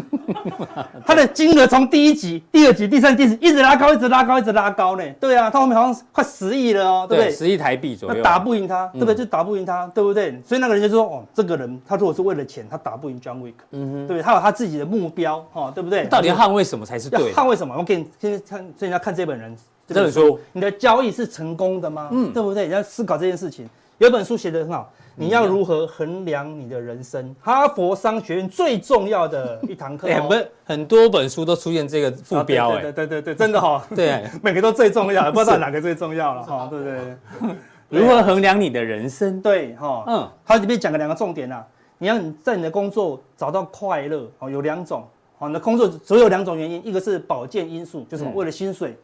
他的金额从第一集、第二集、第三集一直拉高，一直拉高，一直拉高呢，对啊，他后面好像快十亿了哦，对不对？十亿台币左右，打不赢他，对不对？就打不赢他，对不对？所以那个人就说，哦，这个人他如果是为了钱，他打不赢 John Wick，嗯哼，对不对？他有他自己的目标，哈，对不对？到底要捍卫什么才是对？捍卫什么？我给你先看，所以你要看这本人。这本书，你的交易是成功的吗？嗯，对不对？你要思考这件事情。有本书写得很好，你要如何衡量你的人生？哈佛商学院最重要的一堂课。不是很多本书都出现这个副标，哎，对对对对，真的哈，对，每个都最重要，不知道哪个最重要了哈，对不对？如何衡量你的人生？对哈，嗯，它里面讲了两个重点啊，你要在你的工作找到快乐哦，有两种，好，你的工作只有两种原因，一个是保健因素，就是为了薪水。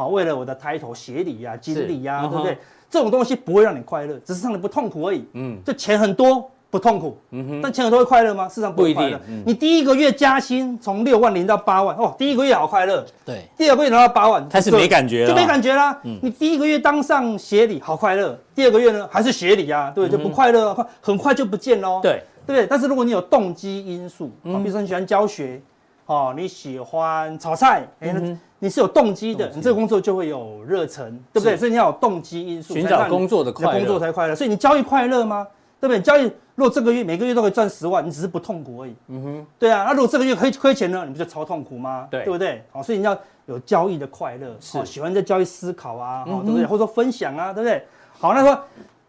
好，为了我的抬头、协理呀、经理呀，对不对？这种东西不会让你快乐，只是让你不痛苦而已。嗯，就钱很多不痛苦。嗯哼，但钱很多会快乐吗？事实上不会快乐。你第一个月加薪从六万零到八万，哦，第一个月好快乐。对，第二个月拿到八万，开始没感觉了，就没感觉啦。你第一个月当上协理好快乐，第二个月呢还是协理呀，对，就不快乐，快很快就不见喽。对，对不对？但是如果你有动机因素，啊，比如说你喜欢教学，哦，你喜欢炒菜，哎，你是有动机的，你这个工作就会有热忱，对不对？所以你要有动机因素，寻找工作的快乐，工作才快乐。所以你交易快乐吗？对不对？交易如果这个月每个月都可以赚十万，你只是不痛苦而已。嗯哼，对啊。那如果这个月亏亏钱呢，你不就超痛苦吗？对，对不对？好，所以你要有交易的快乐，是喜欢在交易思考啊，对不对？或者说分享啊，对不对？好，那说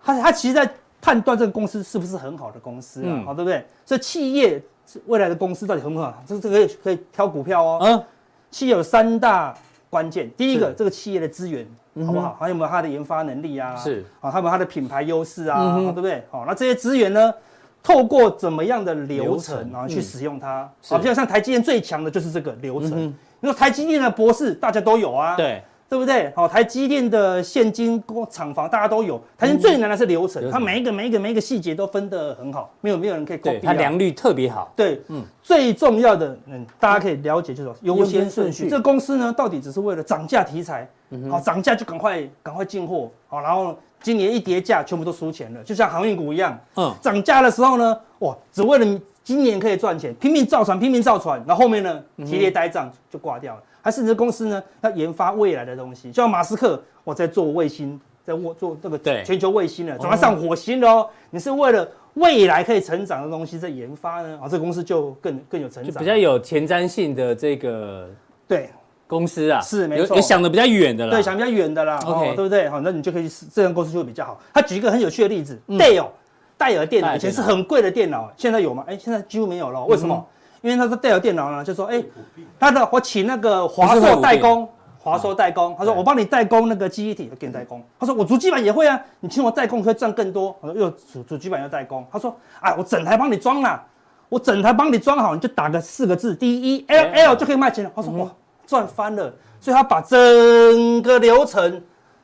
他他其实在判断这个公司是不是很好的公司啊，好，对不对？所以企业未来的公司到底很不好？这这个可以可以挑股票哦。嗯。企业有三大关键，第一个，这个企业的资源好不好？还有没有它的研发能力啊？是啊，还有没有它的品牌优势啊？对不对？好，那这些资源呢，透过怎么样的流程啊去使用它？好，比如像台积电最强的就是这个流程。你说台积电的博士大家都有啊？对，对不对？好，台积电的现金工厂房大家都有。台积电最难的是流程，它每一个每一个每一个细节都分得很好，没有没有人可以 copy。它良率特别好。对，嗯，最重要的，嗯，大家可以了解就是优先顺序。这个公司呢，到底只是为了涨价题材，好涨价就赶快赶快进货，好，然后今年一跌价，全部都输钱了，就像航运股一样，嗯，涨价的时候呢，哇，只为了。今年可以赚钱，拼命造船，拼命造船，然后后面呢，提列呆账就挂掉了。还是这公司呢，要研发未来的东西，就像马斯克，我在做卫星，在做做这个全球卫星了，准备上火星了哦。你是为了未来可以成长的东西在研发呢？啊，这个公司就更更有成长，比较有前瞻性的这个对公司啊，是没错，有想的比较远的啦，对，想比较远的啦，OK，对不对？好，那你就可以这样公司就会比较好。他举一个很有趣的例子，Dell。戴尔电脑以前是很贵的电脑，现在有吗？哎，现在几乎没有了。为什么？因为他说戴尔电脑呢，就说哎，他的我请那个华硕代工，华硕代工，他说我帮你代工那个记忆体，给你代工。他说我主机板也会啊，你请我代工可以赚更多。我说又主主机板要代工。他说哎，我整台帮你装了，我整台帮你装好，你就打个四个字 D E L L 就可以卖钱了。他说哇，赚翻了。所以他把整个流程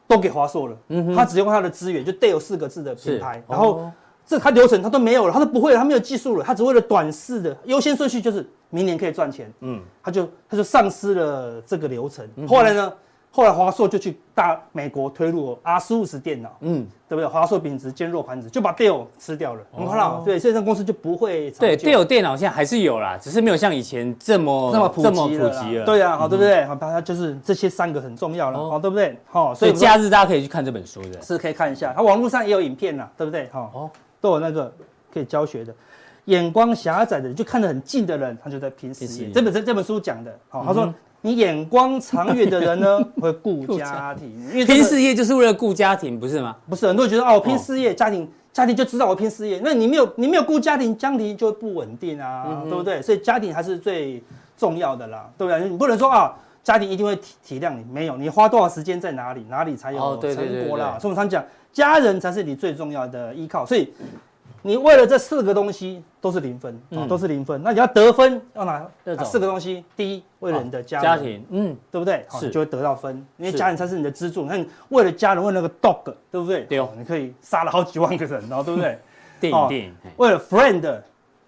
都给华硕了，他只用他的资源，就戴尔四个字的品牌，然后。这他流程他都没有了，他都不会了，他没有技术了，他只为了短视的优先顺序就是明年可以赚钱，嗯，他就他就丧失了这个流程。后来呢，后来华硕就去大美国推入 ASUS 电脑，嗯，对不对？华硕秉持坚若磐石，就把 Dell 吃掉了，很好，对，所以这公司就不会。对，Dell 电脑现在还是有啦，只是没有像以前这么这么普及了。对啊，好，对不对？好，大家就是这些三个很重要了，好，对不对？好，所以假日大家可以去看这本书的，是可以看一下，它网络上也有影片啦，对不对？好，哦。都有那个可以教学的，眼光狭窄的人就看得很近的人，他就在拼事业。这本这这本书讲的，好，他说你眼光长远的人呢，会顾家庭，因为拼事业就是为了顾家庭，不是吗？不是，很多人觉得哦，拼事业，家庭家庭就知道我拼事业，那你没有你没有顾家庭，家庭就不稳定啊，对不对？所以家庭还是最重要的啦，对不对？你不能说啊，家庭一定会体体谅你，没有，你花多少时间在哪里，哪里才有成果啦。所以我们常讲。家人才是你最重要的依靠，所以你为了这四个东西都是零分啊，都是零分。那你要得分要哪四个东西？第一，为了你的家家庭，嗯，对不对？是，就会得到分，因为家人才是你的支柱。你看，为了家人，为了那个 dog，对不对？对，你可以杀了好几万个人，然后对不对？电影电影，为了 friend。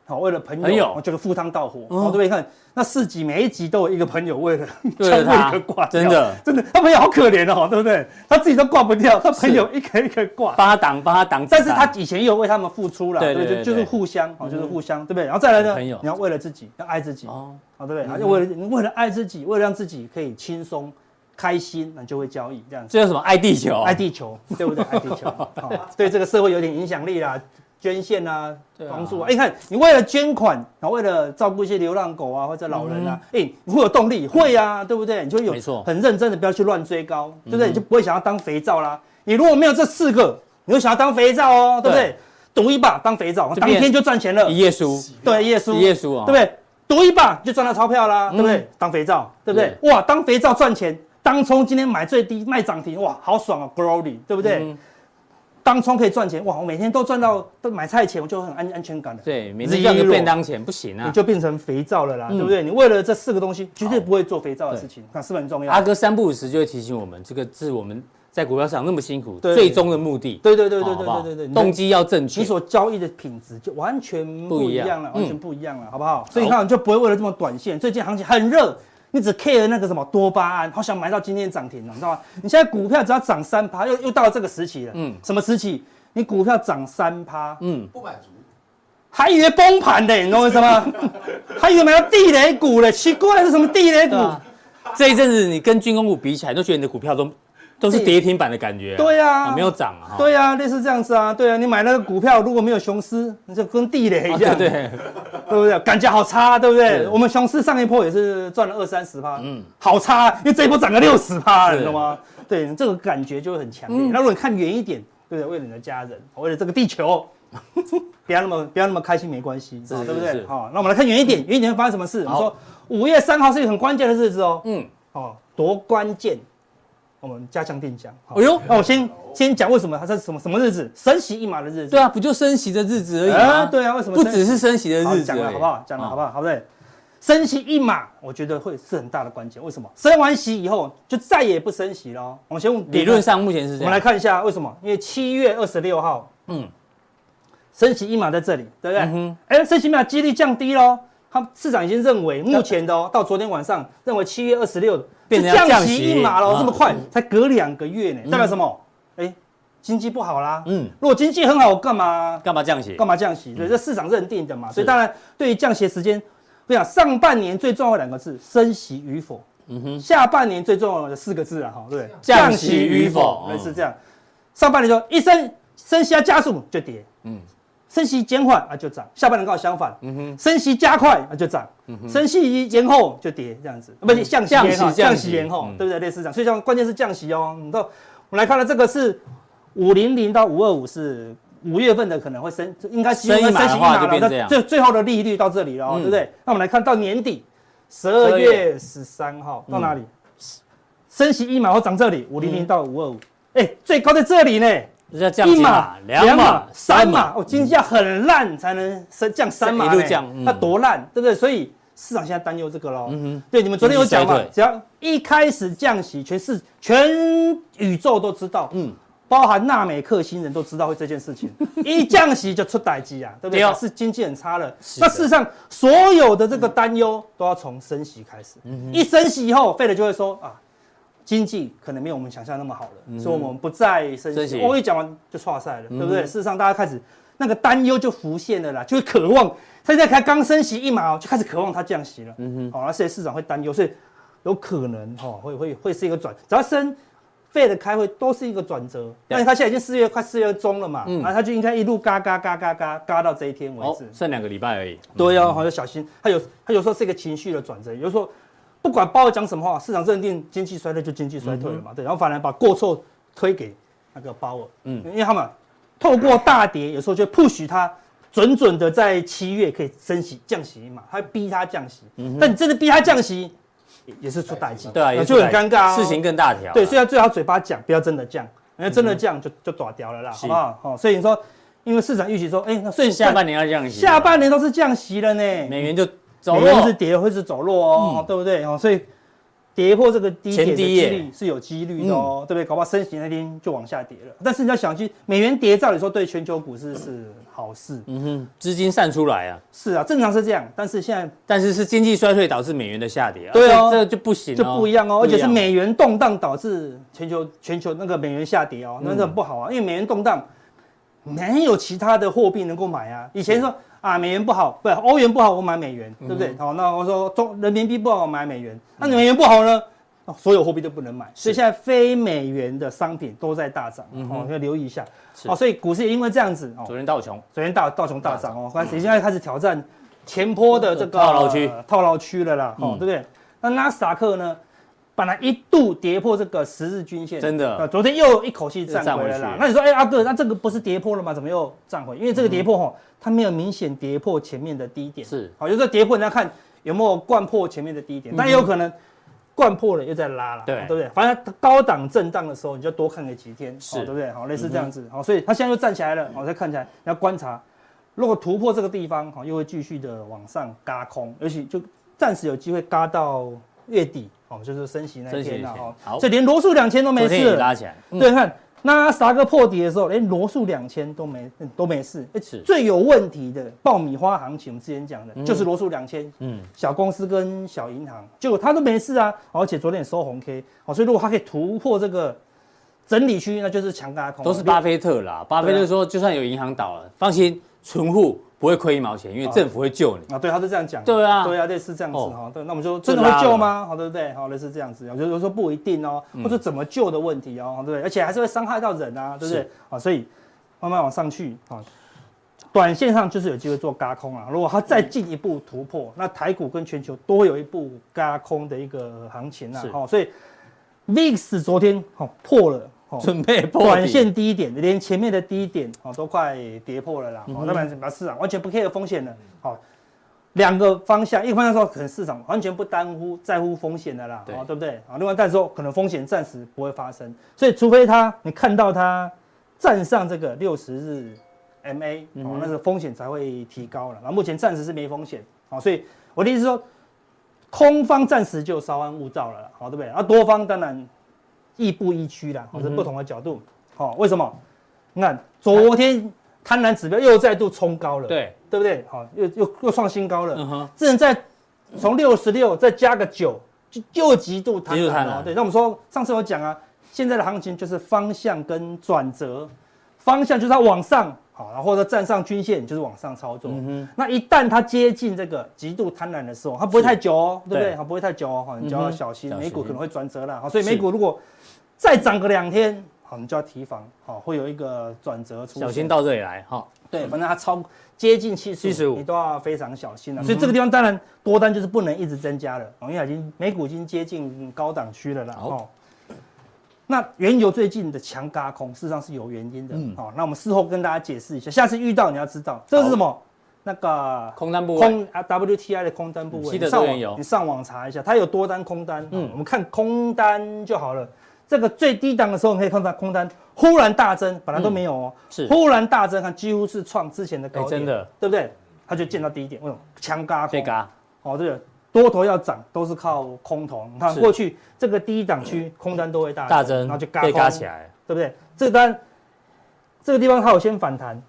好，为了朋友，这个赴汤蹈火，哦，对不对？看那四集，每一集都有一个朋友为了将那 个挂，真的，真的，他朋友好可怜哦，对不对？他自己都挂不掉，他朋友一个一个挂，帮他挡，帮他挡。但是他以前也有为他们付出了，对对，就是互相，哦，就是互相，对不对？然后再来呢，你要为了自己，要爱自己，哦，好，对不对？要为了你为了爱自己，为了让自己可以轻松开心，那就会交易这样子。这叫什么？爱地球，爱地球，对不对？爱地球，好，对这个社会有点影响力啦。捐献啊，帮助啊！哎，你看，你为了捐款，然后为了照顾一些流浪狗啊，或者老人啊，哎，你会有动力，会啊，对不对？你就会有很认真的，不要去乱追高，对不对？你就不会想要当肥皂啦。你如果没有这四个，你会想要当肥皂哦，对不对？赌一把当肥皂，当天就赚钱了。一页书，对，一页书，一页书啊，对不对？赌一把就赚到钞票啦，对不对？当肥皂，对不对？哇，当肥皂赚钱，当冲今天买最低卖涨停，哇，好爽啊，Glory，对不对？当冲可以赚钱哇！我每天都赚到都买菜钱，我就很安安全感的。对，每次赚个便当钱不行啊，你就变成肥皂了啦，对不对？你为了这四个东西，绝对不会做肥皂的事情，那是不是很重要？阿哥三不五时就会提醒我们，这个是我们在股票市场那么辛苦，最终的目的。对对对对对对对对，动机要正确，你所交易的品质就完全不一样了，完全不一样了，好不好？所以你看，你就不会为了这么短线，最近行情很热。你只 care 那个什么多巴胺，好想买到今天涨停了，你知道吗？你现在股票只要涨三趴，又又到了这个时期了。嗯，什么时期？你股票涨三趴，嗯，不满足，还以为崩盘的，你懂我意思吗？还以为买到地雷股了，奇怪是什么地雷股？这一阵子你跟军工股比起来，都觉得你的股票都都是跌停板的感觉。对呀，没有涨啊。对呀，类似这样子啊。对啊，你买那个股票如果没有雄狮，你就跟地雷一样，对对不对？感觉好差，对不对？我们雄狮上一波也是赚了二三十趴，嗯，好差，因为这一波涨了六十趴，你知道吗？对，这个感觉就会很强烈。那如果你看远一点。对不对，为了你的家人，为了这个地球，不要那么不要那么开心，没关系，对不对？好，那我们来看远一点，远一点会发生什么事？我们说五月三号是一个很关键的日子哦。嗯，哦，多关键，我们加强定讲。哎呦，那我先先讲为什么它是什么什么日子？升息一码的日子。对啊，不就升息的日子而已啊？对啊，为什么？不只是升息的日子，讲了好不好？讲了好不好？好不对？升息一码，我觉得会是很大的关键。为什么？升完息以后就再也不升息了。我们先问，理论上目前是这样。我们来看一下为什么？因为七月二十六号，嗯，升息一码在这里，对不对？哎、嗯欸，升息一码几率降低喽。他市场已经认为，目前的哦，到昨天晚上认为七月二十六是降息一码了，这么快，才隔两个月呢，代表什么？哎，经济不好啦。嗯，如果经济很好，干嘛干嘛降息？干嘛降息？对，这市场认定的嘛。所以当然，对于降息的时间，我想上半年最重要的两个字，升息与否。嗯哼，下半年最重要的四个字啊，哈，对，降息与否，类似这样。上半年说一升升息要加速就跌，嗯。升息减缓啊就涨，下半年刚好相反，嗯哼，升息加快啊就涨，嗯哼，升息延后就跌，这样子，不是降息延后，降息。延后，对不对？类似这样，所以讲关键是降息哦。你知道，我们来看到这个是五零零到五二五是五月份的可能会升，应该升息一码了，那最最后的利率到这里了，对不对？那我们来看到年底十二月十三号到哪里？升息一码或涨这里五零零到五二五，哎，最高在这里呢。一码、两码、三码，哦，经济要很烂才能升降三码，一路降，那多烂，对不对？所以市场现在担忧这个喽。嗯哼，对，你们昨天有讲嘛？只要一开始降息，全市全宇宙都知道，嗯，包含纳美克星人都知道会这件事情，一降息就出代志啊，对不对？是经济很差了。那事实上，所有的这个担忧都要从升息开始。嗯，一升息以后，费德就会说啊。经济可能没有我们想象那么好了，嗯、所以我们不再升息。我一讲完就剉赛了，嗯、对不对？事实上，大家开始那个担忧就浮现了啦，就会渴望。现在才刚升息一码，就开始渴望它降息了。嗯哼，好，那现在市场会担忧，所以有可能哈会会会是一个转，只要升费的开会都是一个转折。但是他现在已经四月快四月中了嘛，嗯，那他就应该一路嘎嘎嘎嘎嘎嘎到这一天为止，哦、剩两个礼拜而已。对哦，好，要小心。他有他有时候是一个情绪的转折，有时候。不管鲍尔讲什么话，市场认定经济衰退就经济衰退了嘛，对，然后反而把过错推给那个鲍尔，嗯，因为他们透过大跌，有时候就 push 他准准的在七月可以升息降息嘛，他逼他降息，但你真的逼他降息，也是出大忌，对啊，就很尴尬，事情更大条，对，所以他最好嘴巴讲，不要真的降，因为真的降就就打掉了啦，好不好？好，所以你说，因为市场预期说，哎，那所以下半年要降息，下半年都是降息了呢，美元就。走弱是跌，会是走弱哦，嗯、对不对？哦，所以跌破这个低点的几率是有几率的哦，嗯、对不对？搞不好升息那天就往下跌了。但是你要想去，美元跌，照理说对全球股市是好事。嗯哼，资金散出来啊。是啊，正常是这样。但是现在，但是是经济衰退导致美元的下跌啊。对哦，这个就不行，就不一样哦。而且是美元动荡导致全球全球那个美元下跌哦，那这不好啊。因为美元动荡，没有其他的货币能够买啊。以前说。啊，美元不好，不，欧元不好，我买美元，对不对？好，那我说中人民币不好，我买美元。那美元不好呢？所有货币都不能买。所以现在非美元的商品都在大涨，哦，要留意一下。哦，所以股市也因为这样子，哦昨天道琼，昨天道道琼大涨哦，开始现在开始挑战前坡的这个套牢区，套牢区了啦，哦，对不对？那纳斯达克呢？本来一度跌破这个十日均线，真的，昨天又一口气站回来了。那你说，哎，阿哥，那这个不是跌破了吗？怎么又站回？因为这个跌破哈，它没有明显跌破前面的低点。是，好，有时候跌破，你要看有没有掼破前面的低点。那也有可能灌破了又再拉了，对，对不对？反正高档震荡的时候，你就多看个几天，是，对不对？好，类似这样子。好，所以它现在又站起来了。好，再看起来要观察，如果突破这个地方，好，又会继续的往上嘎空，尤其就暂时有机会嘎到月底。哦，就是升息那天了哦，好，所以连罗素两千都没事，拉起来。对，看那啥个破底的时候，连罗素两千都没都没事。最有问题的爆米花行情，我们之前讲的，就是罗素两千，嗯，小公司跟小银行，结果它都没事啊，而且昨天也收红 K，好，所以如果它可以突破这个整理区，那就是强大空。都是巴菲特啦，巴菲特说，就算有银行倒了，放心，存户。不会亏一毛钱，因为政府会救你啊！对，他是这样讲。对啊，对啊，类似这样子哈。对，那我们就真的会救吗？好，对不对？好，类似这样子，有时候说不一定哦，或者怎么救的问题哦，对不对？而且还是会伤害到人啊，对不对？啊，所以慢慢往上去啊，短线上就是有机会做轧空啊。如果它再进一步突破，那台股跟全球都会有一步轧空的一个行情啊。好，所以 VIX 昨天好破了。准备破短线低点，连前面的低点哦都快跌破了啦。哦，那么把市场完全不 care 风险了。好，两个方向，一个方向说可能市场完全不担乎在乎风险的啦，对，对不对？啊，另外但是说可能风险暂时不会发生，所以除非它你看到它站上这个六十日 MA 哦，那个风险才会提高了。那目前暂时是没风险。好，所以我的意思是说，空方暂时就稍安勿躁了，好，对不对？啊，多方当然亦步亦趋啦，或者不同的角度，好，为什么？你看昨天贪婪指标又再度冲高了，对，对不对？好，又又又创新高了，嗯哼，只能在从六十六再加个九，就又极度贪婪了，对。那我们说上次我讲啊，现在的行情就是方向跟转折，方向就是它往上。好，然后呢站上均线就是往上操作。嗯哼，那一旦它接近这个极度贪婪的时候，它不会太久哦，对不对？它不会太久哦，好，你就要小心，美股可能会转折了。好，所以美股如果再涨个两天，好，你就要提防，好，会有一个转折出现。小心到这里来，哈。对，反正它超接近七十，七十五，你都要非常小心了。所以这个地方当然多单就是不能一直增加了，因为已经美股已经接近高档区了啦。哦。那原油最近的强轧空，事实上是有原因的。嗯，好，那我们事后跟大家解释一下，下次遇到你要知道这是什么？那个空单部位，空啊，WTI 的空单部位。你上网，你上网查一下，它有多单空单。嗯，我们看空单就好了。这个最低档的时候，你可以看到空单忽然大增，本来都没有哦，是忽然大增，它几乎是创之前的高点，真的，对不对？它就见到低点，为什么？强嘎空。被嘎。哦，这个。多头要涨都是靠空头，你看过去这个低档区空单都会大大增，然后就嘎嘎起来，对不对？这个单这个地方它有先反弹，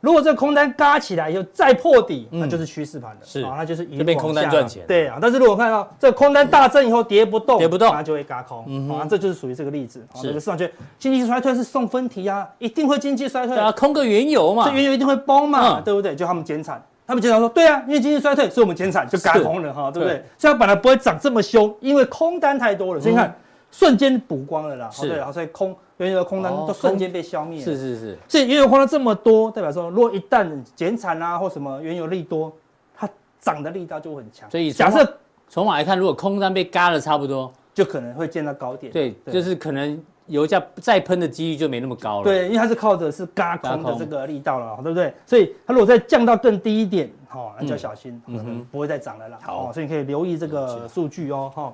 如果这个空单嘎起来以后再破底，那就是趋势盘了，是。啊，那就是一边空单赚钱，对啊。但是如果看到这个空单大增以后跌不动，跌不动，它就会嘎空，啊，这就是属于这个例子。这个市场觉得经济衰退是送分题啊，一定会经济衰退。啊，空个原油嘛，这原油一定会崩嘛，对不对？就他们减产。他们经常说，对啊，因为经济衰退，所以我们减产就嘎空了哈，是对不对？所以它本来不会涨这么凶，因为空单太多了，所以你看、嗯、瞬间补光了啦。是，对，所以空原油的空单都瞬间被消灭了。是是是。所以原油空单这么多，代表说，如果一旦减产啊或什么原油利多，它涨的力道就会很强。所以假设筹码来看，如果空单被嘎了差不多，就可能会见到高点。对，对就是可能。油价再喷的几率就没那么高了。对，因为它是靠着是嘎空的这个力道了，对不对？所以它如果再降到更低一点，哦，那就要小心，可能不会再涨了啦。好，所以你可以留意这个数据哦，哈。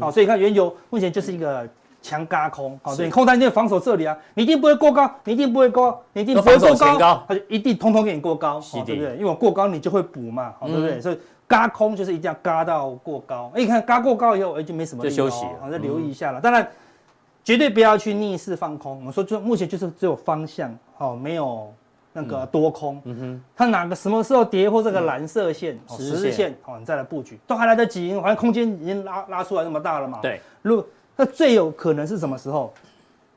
好，所以看原油目前就是一个强嘎空，好，所以空单就防守这里啊，你一定不会过高，你一定不会高，你一定不会过高，它就一定通通给你过高，对不对？因为我过高你就会补嘛，好，对不对？所以嘎空就是一定要嘎到过高，哎，你看嘎过高以后，哎，就没什么，就休息，好，再留意一下了。当然。绝对不要去逆势放空。我们说，就目前就是只有方向，好，没有那个多空。嗯哼，它哪个什么时候跌破这个蓝色线、十日线，好，你再来布局，都还来得及。反正空间已经拉拉出来那么大了嘛。对。如果那最有可能是什么时候？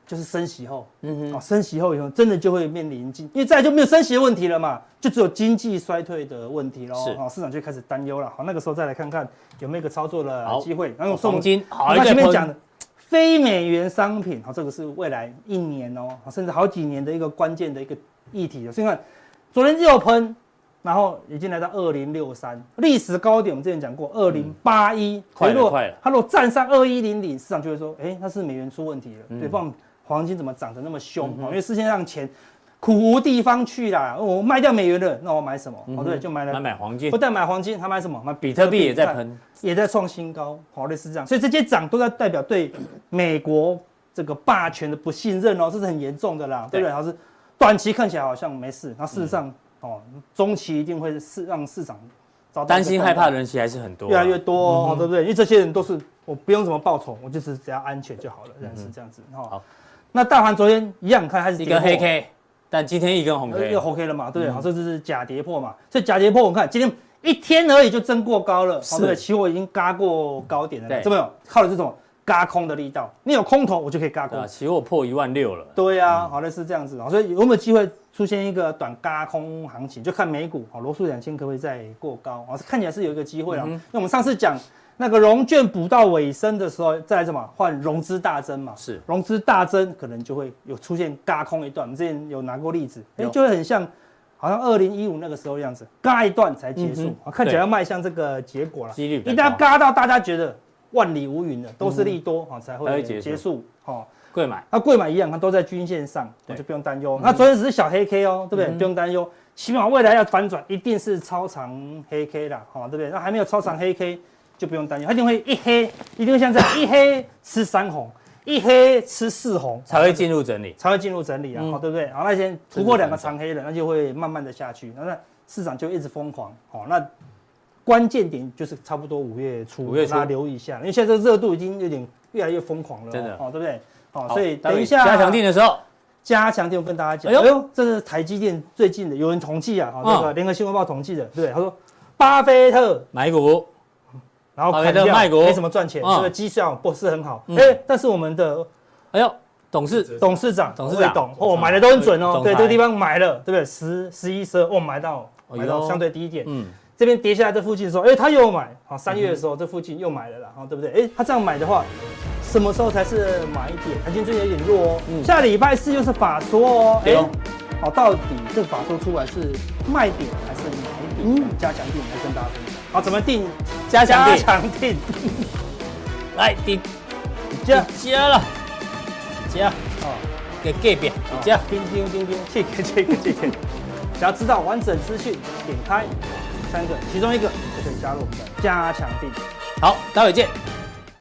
就是升息后。嗯哼。哦，升息后以后，真的就会面临经，因为再来就没有升息的问题了嘛，就只有经济衰退的问题喽。是。好，市场就开始担忧了。好，那个时候再来看看有没有一个操作的机会。然后黄金，好，前面讲的。非美元商品，好，这个是未来一年哦，甚至好几年的一个关键的一个议题。所以看，昨天又喷，然后已经来到二零六三历史高点，我们之前讲过二零八一，快了快了。它如果站上二一零零，市场就会说，哎，那是美元出问题了，嗯、对，不然黄金怎么涨得那么凶？嗯、因为世界上钱。苦无地方去啦！我卖掉美元了，那我买什么？哦，对，就买了。买黄金。不但买黄金，还买什么？买比特币也在喷，也在创新高。好，类似这样。所以这些涨都在代表对美国这个霸权的不信任哦，这是很严重的啦，对不对？还是短期看起来好像没事，那事实上哦，中期一定会是让市场担心害怕的人其实还是很多，越来越多哦，对不对？因为这些人都是我不用什么报酬，我就是只要安全就好了，是这样子。好，那大盘昨天一样，看还是一个黑 K。但今天一根红 K，又红 K 了嘛，对不对？好，这就是假跌破嘛。这假跌破，我们看今天一天而已就增过高了，对不对？期货已经嘎过高点了，这没有靠的这种轧空的力道。你有空头，我就可以嘎空。啊期货破一万六了。对呀，好的是这样子，所以有没有机会出现一个短嘎空行情？就看美股，好，罗素两千可不可以再过高？啊，看起来是有一个机会啊。因为我们上次讲。那个融券补到尾声的时候，再来什么换融资大增嘛？是融资大增，可能就会有出现嘎空一段。我们之前有拿过例子，哎，就会很像，好像二零一五那个时候样子，嘎一段才结束，看起来要迈向这个结果了。几率一旦嘎到大家觉得万里无云的，都是利多啊，才会结束。好，贵买，那贵买一样，它都在均线上，就不用担忧。那昨天只是小黑 K 哦，对不对？不用担忧，起码未来要反转，一定是超长黑 K 啦，好，对不对？那还没有超长黑 K。就不用担心，它一定会一黑，一定会像这样一黑吃三红，一黑吃四红，才会进入整理，才会进入整理啊，好、嗯，对不对？好，那先突破两个长黑的，那就会慢慢的下去，那市场就一直疯狂。好，那关键点就是差不多五月初，五月初。大家留意一下，因为现在这个热度已经有点越来越疯狂了，真的。哦，对不对？好，所以等一下加强定的时候，加强定我跟大家讲，哎呦，这是台积电最近的，有人统计啊，好，这个联合新闻报统计的，对？他说巴菲特买股，然后砍掉卖股，没什么赚钱，这个绩效不是很好，哎，但是我们的，哎呦。董事。董事长。董事长懂。哦，买的都很准哦。对，这个地方买了，对不对？十十一十二，哦，买到买到相对低一点。嗯，这边跌下来这附近的时候，哎，他又买。好，三月的时候这附近又买了啦，好，对不对？哎，他这样买的话，什么时候才是买点？台积电最近有点弱哦。嗯下礼拜四又是法说哦。哎，好，到底这个法说出来是卖点还是买点？嗯，加强定来跟大家分享。好，怎么定？加强定。来，定加加了。加哦，给盖表，加叮叮叮叮，这个这个这个，想要知道完整资讯，点开三个，其中一个就可以加入我们的加强錠。好，待会见。